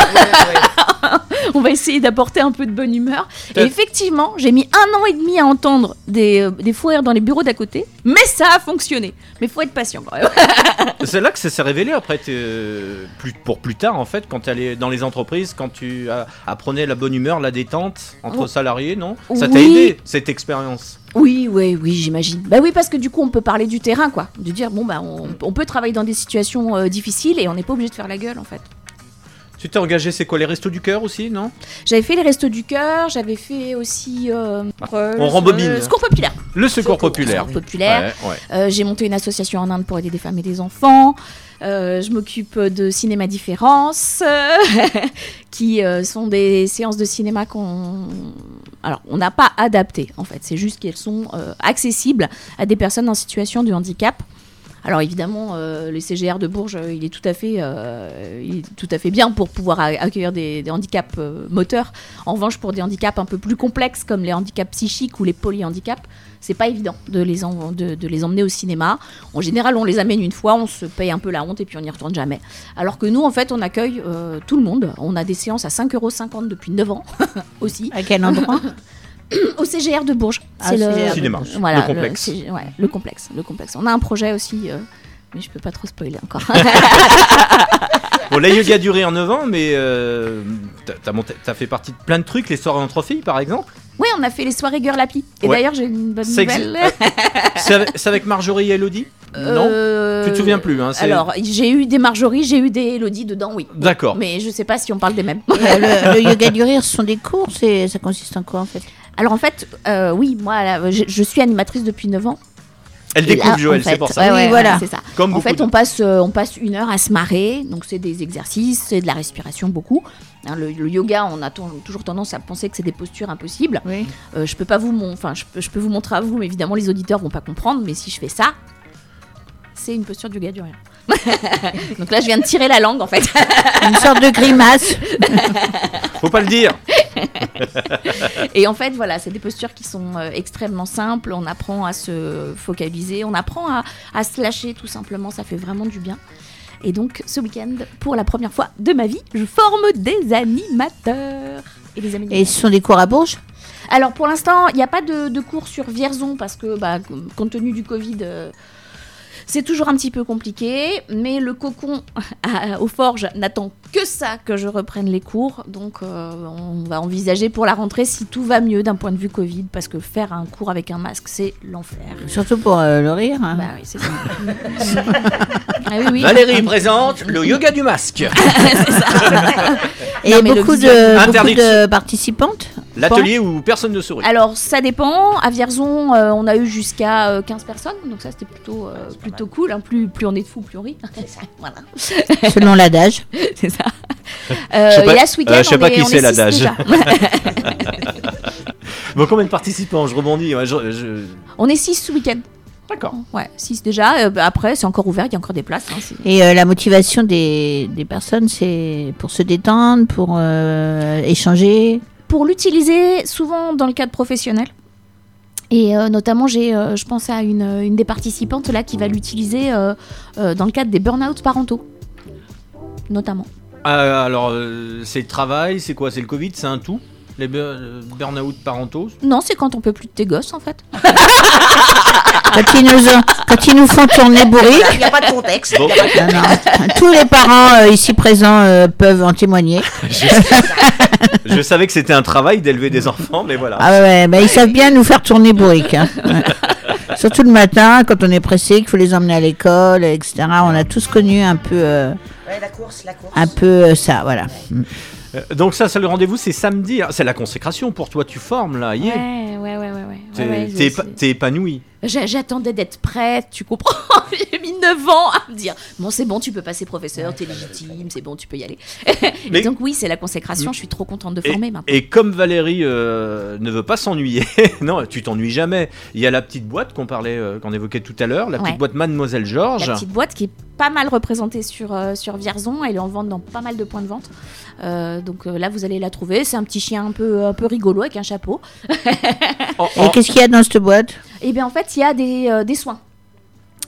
<laughs> on va essayer d'apporter un peu de bonne humeur. Et effectivement, j'ai mis un an et demi à entendre des, euh, des fous rires dans les bureaux d'à côté, mais ça a fonctionné. Mais faut être patient quand même. <laughs> C'est là que ça s'est révélé après, euh, plus, pour plus tard en fait, quand tu allais dans les entreprises, quand tu apprenais la bonne humeur, la détente entre Oh. salariés, non? Ça t'a aidé cette expérience? Oui, oui, oui, j'imagine. Bah oui, parce que du coup, on peut parler du terrain, quoi. De dire, bon, bah, on, on peut travailler dans des situations euh, difficiles et on n'est pas obligé de faire la gueule, en fait. Tu t'es engagé, c'est quoi les restos du cœur aussi, non? J'avais fait les restos du cœur, j'avais fait aussi. euh, euh, on rembobine. le Secours populaire. Le secours populaire. Secours populaire. Ouais, ouais. Euh, j'ai monté une association en Inde pour aider des femmes et des enfants. Je m'occupe de Cinéma Différence, <laughs> qui sont des séances de cinéma qu'on. Alors, on n'a pas adapté, en fait. C'est juste qu'elles sont accessibles à des personnes en situation de handicap. Alors évidemment, euh, le CGR de Bourges, euh, il est tout à fait, euh, il est tout à fait bien pour pouvoir accueillir des, des handicaps euh, moteurs. En revanche, pour des handicaps un peu plus complexes comme les handicaps psychiques ou les polyhandicaps, c'est pas évident de les, en- de, de les emmener au cinéma. En général, on les amène une fois, on se paye un peu la honte et puis on n'y retourne jamais. Alors que nous, en fait, on accueille tout le monde. On a des séances à 5,50€ depuis 9 ans <laughs> aussi. À quel endroit? <laughs> <clears throat> Au CGR de Bourges. Ah, C'est le Cinéma. Voilà, Le complexe. CG ouais, le complexe, le complexe. On a un projet aussi, euh, mais je peux pas trop spoiler encore. <laughs> Bon, la yoga a duré en 9 ans, mais euh, t'as- t'as monté- t'as fait partie de plein de trucs, les soirées entre filles par exemple? oui, on a fait les soirées Girl Happy. Et Ouais. d'ailleurs, j'ai une bonne nouvelle. existe- C'est avec, Marjorie et Elodie? Non? Euh, Tu te souviens plus, hein, Alors, j'ai eu des Marjorie, j'ai eu des Elodie dedans, oui. D'accord. Mais je sais pas si on parle des mêmes. Euh, le, le <laughs> yoga du rire, ce sont des cours, c'est, ça consiste en quoi en fait? Alors en fait, euh, oui, moi, là, je, je suis animatrice depuis 9 ans. Elle découvre là, Joël, en fait, c'est pour ça. ouais, ouais, voilà. c'est ça. Comme en fait, de- on passe, euh, on passe une heure à se marrer. Donc, c'est des exercices, c'est de la respiration beaucoup. Hein, le, le yoga, on a toujours tendance à penser que c'est des postures impossibles. Oui. Euh, je peux pas vous, mon- enfin, je, peux- je peux vous montrer à vous, mais évidemment, les auditeurs vont pas comprendre. Mais si je fais ça, c'est une posture du yoga du rire. <laughs> Donc là, je viens de tirer la langue en fait. <laughs> Une sorte de grimace. <laughs> Faut pas le dire. Et en fait, voilà, c'est des postures qui sont euh, extrêmement simples. On apprend à se focaliser, on apprend à, à se lâcher tout simplement. Ça fait vraiment du bien. Et donc, ce week-end, pour la première fois de ma vie, je forme des animateurs. Et des animateurs. Et ce sont des cours à Bourges? Alors, pour l'instant, il n'y a pas de, de cours sur Vierzon parce que, bah, compte tenu du Covid, euh, c'est toujours un petit peu compliqué. Mais le cocon <laughs> à- aux forges n'attend que ça que je reprenne les cours. Donc, euh, on va envisager pour la rentrée si tout va mieux d'un point de vue Covid parce que faire un cours avec un masque, c'est l'enfer. Surtout pour euh, le rire. hein. Bah oui, c'est ça. <laughs> Ah oui, oui. Valérie présente le yoga du masque. <laughs> Et Non, mais le beaucoup de, beaucoup Interdiction. de participantes L'atelier où personne ne sourit. Alors ça dépend. À Vierzon, euh, on a eu jusqu'à euh, 15 personnes, donc ça c'était plutôt euh, plutôt cool. hein. Plus plus on est de fous, plus on rit. <laughs> voilà. Selon l'adage. <laughs> c'est ça. <laughs> Euh, pas- et là ce week-end, euh, je sais on pas est- qui on c'est est six l'adage. Bon, combien de participants Je rebondis. ouais, je- je- on est 6 ce week-end. D'accord. Ouais, 6 déjà. Euh, après, c'est encore ouvert, il y a encore des places. hein, Et euh, la motivation des, des personnes, c'est pour se détendre, pour euh, échanger. Pour l'utiliser souvent dans le cadre professionnel. Et euh, notamment, j'ai, euh, je pense à une, une des participantes là qui va l'utiliser euh, dans le cadre des burn-out parentaux. Notamment. Ah, alors, c'est le travail, c'est quoi? C'est le Covid, c'est un tout? Les bur- euh, burn-out parentaux Non, c'est quand on peut plus de tes gosses en fait. <laughs> Quand ils nous, ont- quand ils nous font tourner bourrique. Il n'y a pas de contexte. Bon. Non, non. Tous les parents euh, ici présents euh, peuvent en témoigner. Je savais que c'était un travail d'élever des enfants, mais voilà. Ah ouais, bah, ils savent bien nous faire tourner bourrique. hein. Ouais. Surtout le matin, quand on est pressé, qu'il faut les emmener à l'école, etc. On a tous connu un peu, euh, Ouais, la course, la course. un peu euh, ça, voilà. Euh, Donc ça, c'est le rendez-vous, c'est samedi. Ah, C'est la consécration pour toi, tu formes là, yeah. Ouais, ouais, ouais, ouais. ouais. T'es Ouais, épanoui. J'a- J'attendais d'être prête, tu comprends? <laughs> J'ai mis 9 ans à me dire Bon, c'est bon, tu peux passer professeur, t'es légitime, c'est bon, tu peux y aller. <laughs> Mais- Et donc, oui, c'est la consécration, je suis trop contente de former Et, maintenant. et comme Valérie euh, ne veut pas s'ennuyer, <laughs> non, tu t'ennuies jamais. Il y a la petite boîte qu'on parlait, euh, qu'on évoquait tout à l'heure, la petite boîte Mademoiselle Georges. La petite boîte qui est pas mal représentée sur, euh, sur Vierzon, elle est en vente dans pas mal de points de vente. Donc euh, là, vous allez la trouver. C'est un petit chien un peu, un peu rigolo avec un chapeau. <laughs> Et qu'est-ce qu'il y a dans cette boîte? Et bien en fait, il y a des, euh, des soins.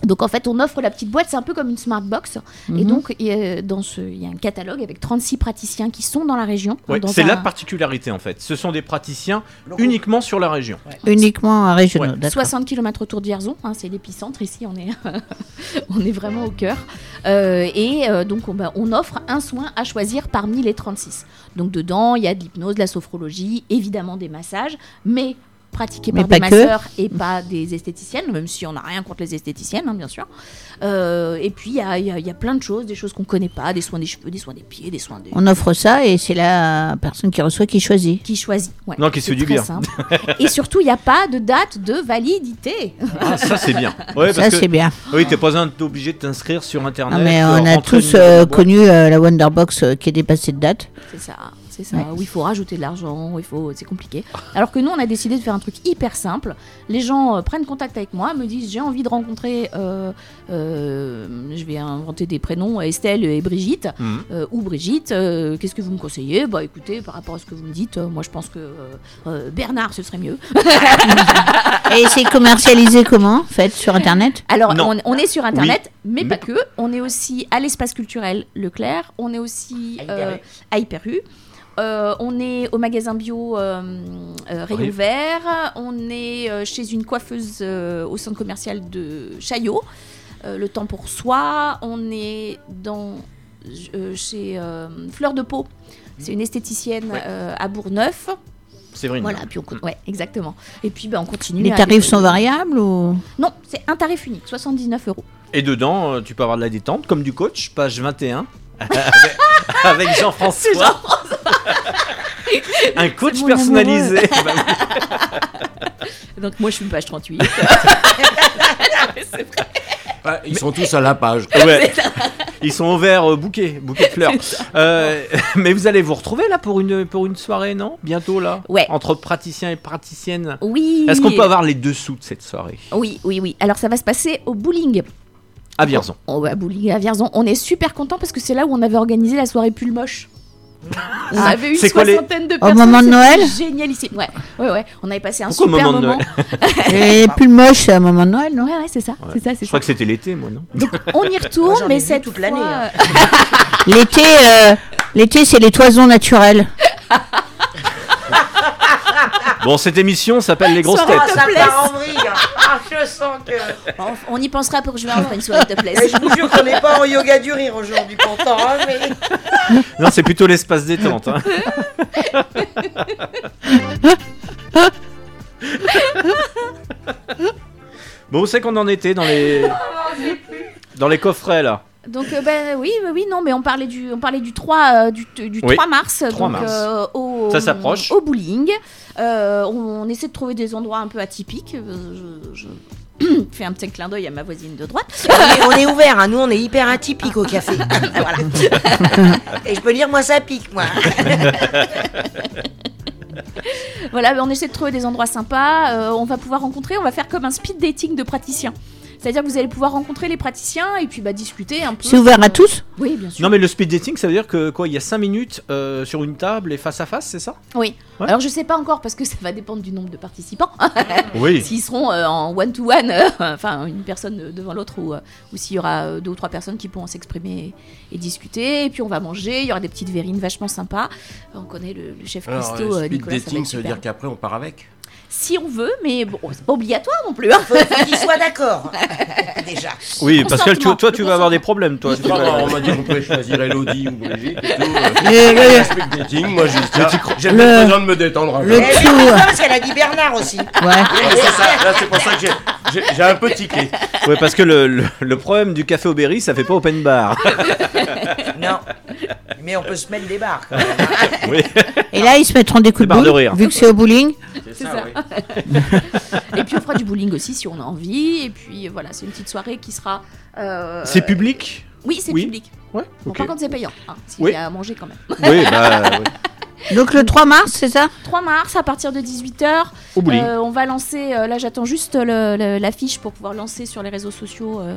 Donc en fait, on offre la petite boîte, c'est un peu comme une smart box. Et Mhm. donc, il y a- dans ce, il y a un catalogue avec 36 praticiens qui sont dans la région. Ouais, dans c'est un- la particularité en fait. Ce sont des praticiens uniquement sur la région. Uniquement à régionaux, Ouais. d'accord. 60 km autour de Vierzon, hein, c'est l'épicentre ici, on est, <laughs> on est vraiment au cœur. Euh, et euh, donc on, bah, on offre un soin à choisir parmi les 36. Donc dedans, il y a de l'hypnose, de la sophrologie, évidemment des massages, mais pratiqués Mais par des que. masseurs et pas des esthéticiennes, même si on n'a rien contre les esthéticiennes, hein, bien sûr. Euh, et puis il y a, il y y a plein de choses, des choses qu'on connaît pas, des soins des cheveux, des soins des pieds, des soins des... On offre ça et c'est la personne qui reçoit qui choisit. Qui choisit. ouais. Non, qui se fait du bien. simple. <laughs> et surtout, il n'y a pas de date de validité. Ah, ça c'est bien. <laughs> Ouais, Ça, parce que- c'est bien. Oui, t'es pas obligé de t'inscrire sur internet. Non, mais euh, on a tous euh, connu euh, la Wonderbox euh, qui est dépassée de date. C'est ça, c'est ça. Ouais. Où il faut rajouter de l'argent, où il faut, c'est compliqué. Alors que nous, on a décidé de faire un truc hyper simple. Les gens euh, prennent contact avec moi, me disent j'ai envie de rencontrer, euh, euh, je vais inventer des prénoms, Estelle et Brigitte, Mhm. euh, ou Brigitte. euh, Qu'est-ce que vous me conseillez? Bah écoutez, par rapport à ce que vous me dites, euh, moi je pense que euh, euh, Bernard, ce serait mieux. <laughs> Et c'est commercialisé comment Fait sur internet? Alors, on, on est sur Internet, mais, Mais- pas que. On est aussi à l'espace culturel Leclerc. On est aussi À euh, Euh, on est au magasin bio euh, euh, Rayon Oui. Vert. On est euh, chez une coiffeuse euh, au centre commercial de Chaillot. Euh, le temps pour soi. On est dans, euh, chez euh, Fleur de Peau. C'est une esthéticienne Ouais. euh, à Bourgneuf. Séverine. Voilà, puis on, con- ouais, exactement. Et puis ben, on continue. Les tarifs sont variables ou? Non, c'est un tarif unique, 79 euros. Et dedans, tu peux avoir de la détente, comme du coach, page 21. Avec, avec Jean-François. Un coach personnalisé. <laughs> Bah. Donc moi je suis une page 38. <laughs> Ouais, ils sont tous à la page. Ouais. Ils sont au vert euh, bouquet, bouquet de fleurs. Euh, mais vous allez vous retrouver là pour une, pour une soirée, non? Bientôt là? Ouais. Entre praticiens et praticiennes? Oui. Est-ce qu'on peut avoir les dessous de cette soirée? Oui, oui, oui. Alors ça va se passer au bowling. À Vierzon. On va bowling à Vierzon. On est super content parce que c'est là où on avait organisé la soirée pull moche. On Ah, avait une c'est quoi les- soixantaine de Au personnes. moment de Noël Génial ici. Ouais, ouais, ouais. On avait passé un Pourquoi au super moment de moment. Et <laughs> plus moche, c'est un moment de Noël, non Ouais, ouais, c'est ça. C'est ça, c'est Je crois que c'était l'été, moi, non On y retourne, Moi, mais cette toute fois... l'année, hein. L'été, euh, l'été, c'est les toisons naturelles. Bon, cette émission s'appelle Les Grosses Têtes. Ça Ah, je sens que. On, on y pensera pour juin, on fera une soirée de plaisir. je vous jure qu'on n'est pas en yoga du rire aujourd'hui pourtant. hein, mais... Non, c'est plutôt l'espace détente. hein. bon, où c'est qu'on en était dans les dans les coffrets là Donc euh, ben oui, oui, oui, non, mais on parlait du, on parlait du 3, euh, du, du Oui, 3 mars, 3 donc mars. euh, au, Ça s'approche. au bowling. Euh, on, on essaie de trouver des endroits un peu atypiques. Euh, Je, je <clears throat> fais un petit clin d'œil à ma voisine de droite. on, est, ouvert, hein. nous on est hyper atypique au café. <laughs> voilà. Et je peux dire, moi ça pique, moi. <laughs> Voilà, ben, on essaie de trouver des endroits sympas. Euh, on va pouvoir rencontrer, on va faire comme un speed dating de praticiens. C'est-à-dire que vous allez pouvoir rencontrer les praticiens et puis bah, discuter un peu. C'est ouvert à tous Oui, bien sûr. Non, mais le speed dating, ça veut dire que quoi Il y a 5 minutes euh, sur une table et face à face, c'est ça? Oui. Ouais. Alors je sais pas encore parce que ça va dépendre du nombre de participants. <laughs> Oui. S'ils seront euh, en one to one, euh, <laughs> enfin une personne euh, devant l'autre ou, euh, ou s'il y aura euh, deux ou trois personnes qui pourront s'exprimer et, et discuter. Et puis on va manger. Il y aura des petites verrines vachement sympas. On connaît le, le chef Alors, Christo, euh, euh, speed Nicolas. dating, ça veut dire qu'après on part avec? Si on veut, mais bon, c'est pas obligatoire non plus. hein. Faut, faut qu'ils soient d'accord. <laughs> Déjà. Oui, parce que toi, tu vas avoir des problèmes, toi. Grave, on m'a dit qu'on pouvait choisir Elodie ou Brigitte <laughs> Euh, speed dating, moi j'ai Le- besoin de me détendre peu. le- Eh, tout, parce qu'elle a dit Bernard aussi. Ouais. Ouais, c'est ça, là c'est pour ça que j'ai- j'ai un peu tiqué. Ouais, parce que le, le, le problème du café au berry, ça fait pas open bar. <laughs> Non. Mais on peut se mettre des barres quand même. hein. oui. Et là, ils se mettront des coups Des de barres de boule, rire. vu que c'est au bowling. C'est ça. Et puis on fera du bowling aussi si on a envie. Et puis voilà, c'est une petite soirée qui sera. euh, C'est public? Oui, c'est Oui. public. Ouais, Bon, par contre, c'est payant. Hein, S'il Oui. y a à manger quand même. Oui, bah. <laughs> Donc le 3 mars, c'est ça? 3 mars à partir de 18h. Au bowling. on va lancer, euh, là j'attends juste l'affiche pour pouvoir lancer sur les réseaux sociaux euh,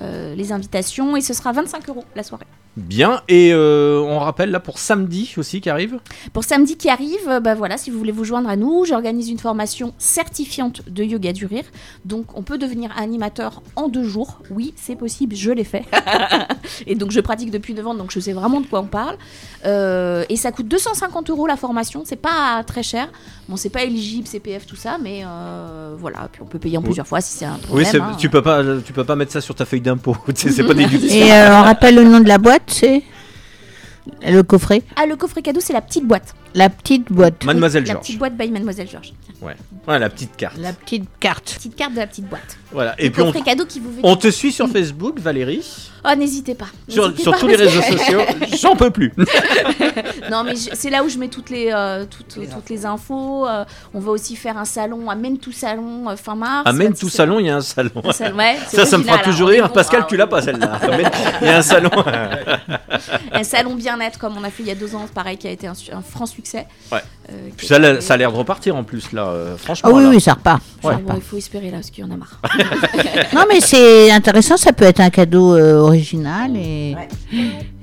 euh, les invitations et ce sera 25 euros la soirée. Bien, et euh, on rappelle là pour samedi aussi qui arrive. Pour samedi qui arrive, euh, bah voilà, si vous voulez vous joindre à nous, j'organise une formation certifiante de yoga du rire. Donc on peut devenir animateur en deux jours. Oui, c'est possible, je l'ai fait. <laughs> et donc je pratique depuis 9 ans, donc je sais vraiment de quoi on parle. Euh, et ça coûte 250 euros la formation, c'est pas très cher. Bon, c'est pas éligible, CPF, tout ça, mais euh, voilà. Puis on peut payer en plusieurs fois si c'est un Oui, problème. c'est- hein. tu peux pas, tu peux pas mettre ça sur ta feuille d'impôt. <laughs> C'est pas <laughs> déductible. Et euh, on rappelle le nom de la boîte, c'est le coffret. Ah, le coffret cadeau, c'est la petite boîte. La petite boîte. Mademoiselle La Georges. petite boîte by Mademoiselle Georges. Ouais. ouais, la petite carte. La petite carte. Petite carte de la petite boîte. Voilà. Et puis on, coffret cadeau qui vous veut. on te suit sur Facebook, Valérie. Oh, n'hésitez pas. Sur, N'hésitez sur pas, tous les parce réseaux que- sociaux. <laughs> J'en peux plus. <laughs> non, mais je- c'est là où je mets toutes les, euh, toutes, toutes les infos. euh, on va aussi faire un salon, amène tout salon euh, fin mars. Amène 26 tout salon, il y a un salon. Un salon, ouais, c'est ça, ça me fera toujours on est rire. bon, Pascal, ah, tu l'as pas celle-là. Amène- Il y a un salon. <laughs> un salon bien-être comme on a fait il y a deux ans, pareil, qui a été un, su- un franc succès. Ouais. Euh, Puis ça, a- ça a l'air de repartir en plus là, euh, franchement. Ah oui, là. oui, ça repart. ça Ouais. Bon, repart. il faut espérer là, parce qu'il y en a marre. <laughs> Non, mais c'est intéressant, ça peut être un cadeau euh, original et,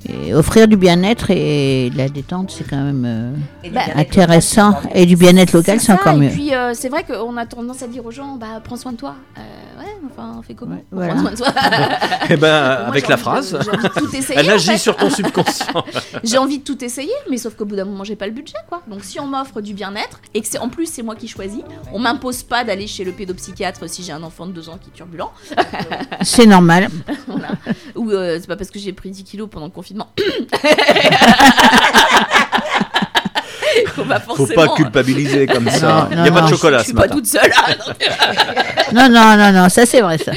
et offrir du bien-être et de la détente, c'est quand même euh, Et intéressant. local, Et du bien-être local, C'est encore et mieux. puis euh, c'est vrai qu'on a tendance à dire aux gens, bah prends soin de toi. Euh, ouais, enfin, on fait comment Ouais, voilà. prend soin de soi. <laughs> Eh ben, Moi, avec la phrase, de tout <laughs> essayer, elle en agit fait. sur ton subconscient. <laughs> J'ai envie de tout essayer, mais sauf qu'au bout d'un moment, j'ai pas le budget, quoi. Donc si on m'offre du bien-être et que c'est en plus c'est moi qui choisis, on m'impose pas d'aller chez le pédopsychiatre si j'ai un enfant de 2 ans qui est turbulent. C'est normal. Voilà. Ou euh, c'est pas parce que j'ai pris 10 kilos pendant le confinement. <laughs> Faut pas Faut pas culpabiliser comme <laughs> ça. Non, Il n'y a non, pas de chocolat Je ce pas matin. toute seule. ah, <laughs> non. Non, non, non, ça c'est vrai ça.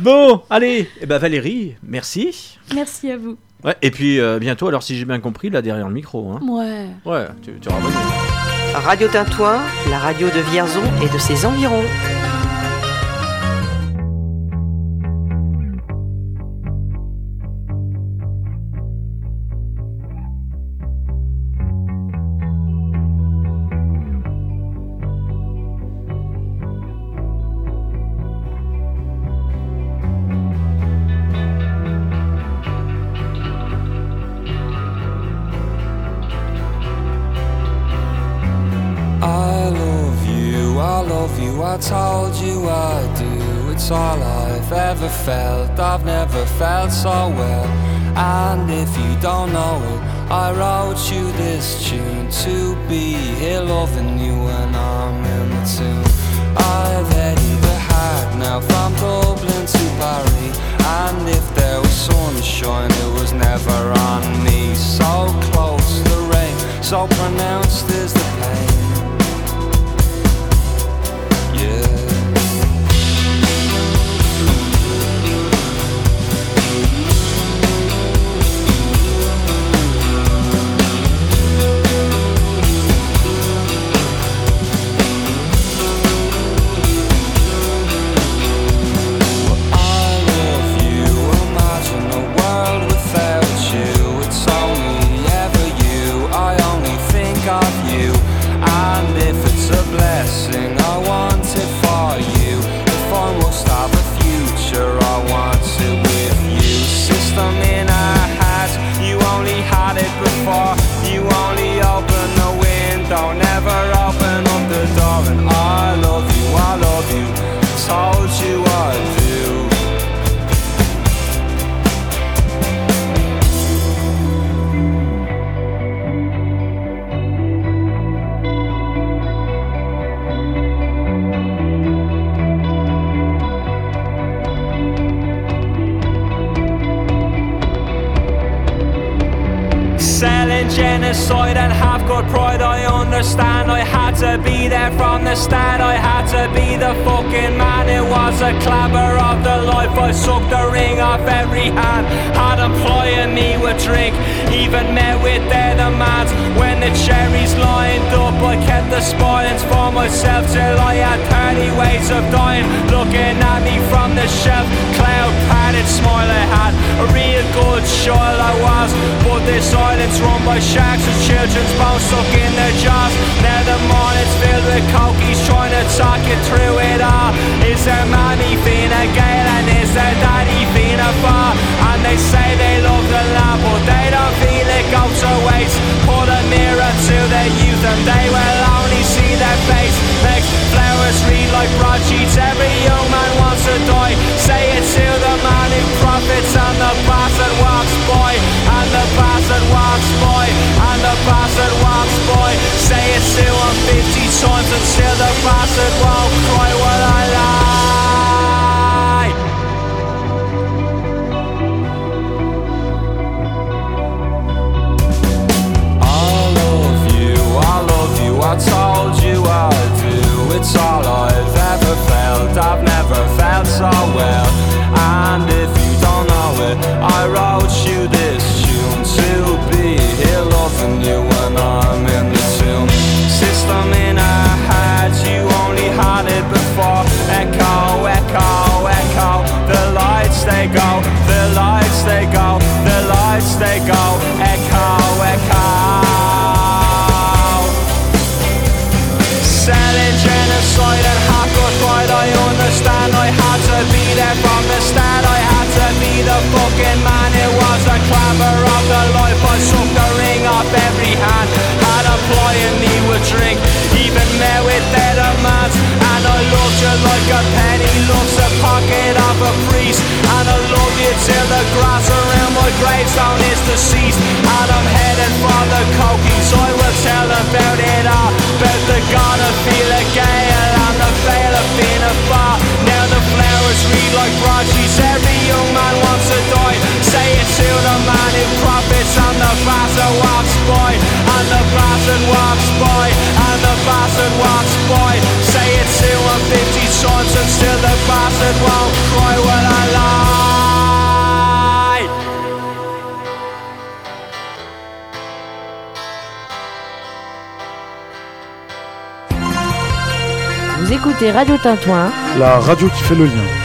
Bon, allez. Eh ben Valérie, merci. Merci à vous. Ouais, et puis euh, bientôt, alors si j'ai bien compris, là derrière le micro. Hein. Ouais. Ouais, tu, tu auras revenir. Radio Tintouin, la radio de Vierzon et de ses environs. times and share the bastard one. Looks a pocket of a priest. And I love you till the grass around my gravestone is deceased. And I'm heading for the cokies I will tell about it all. About the god of Fela Gale And the veil of Fina Bar Now the flowers read like broadsheets Every young man wants to die. Say it to the man who profits And the bastard walks by. And the bastard walks by. And the bastard walks by. Say it to him Vous écoutez Radio Tintoin. la radio qui fait le lien.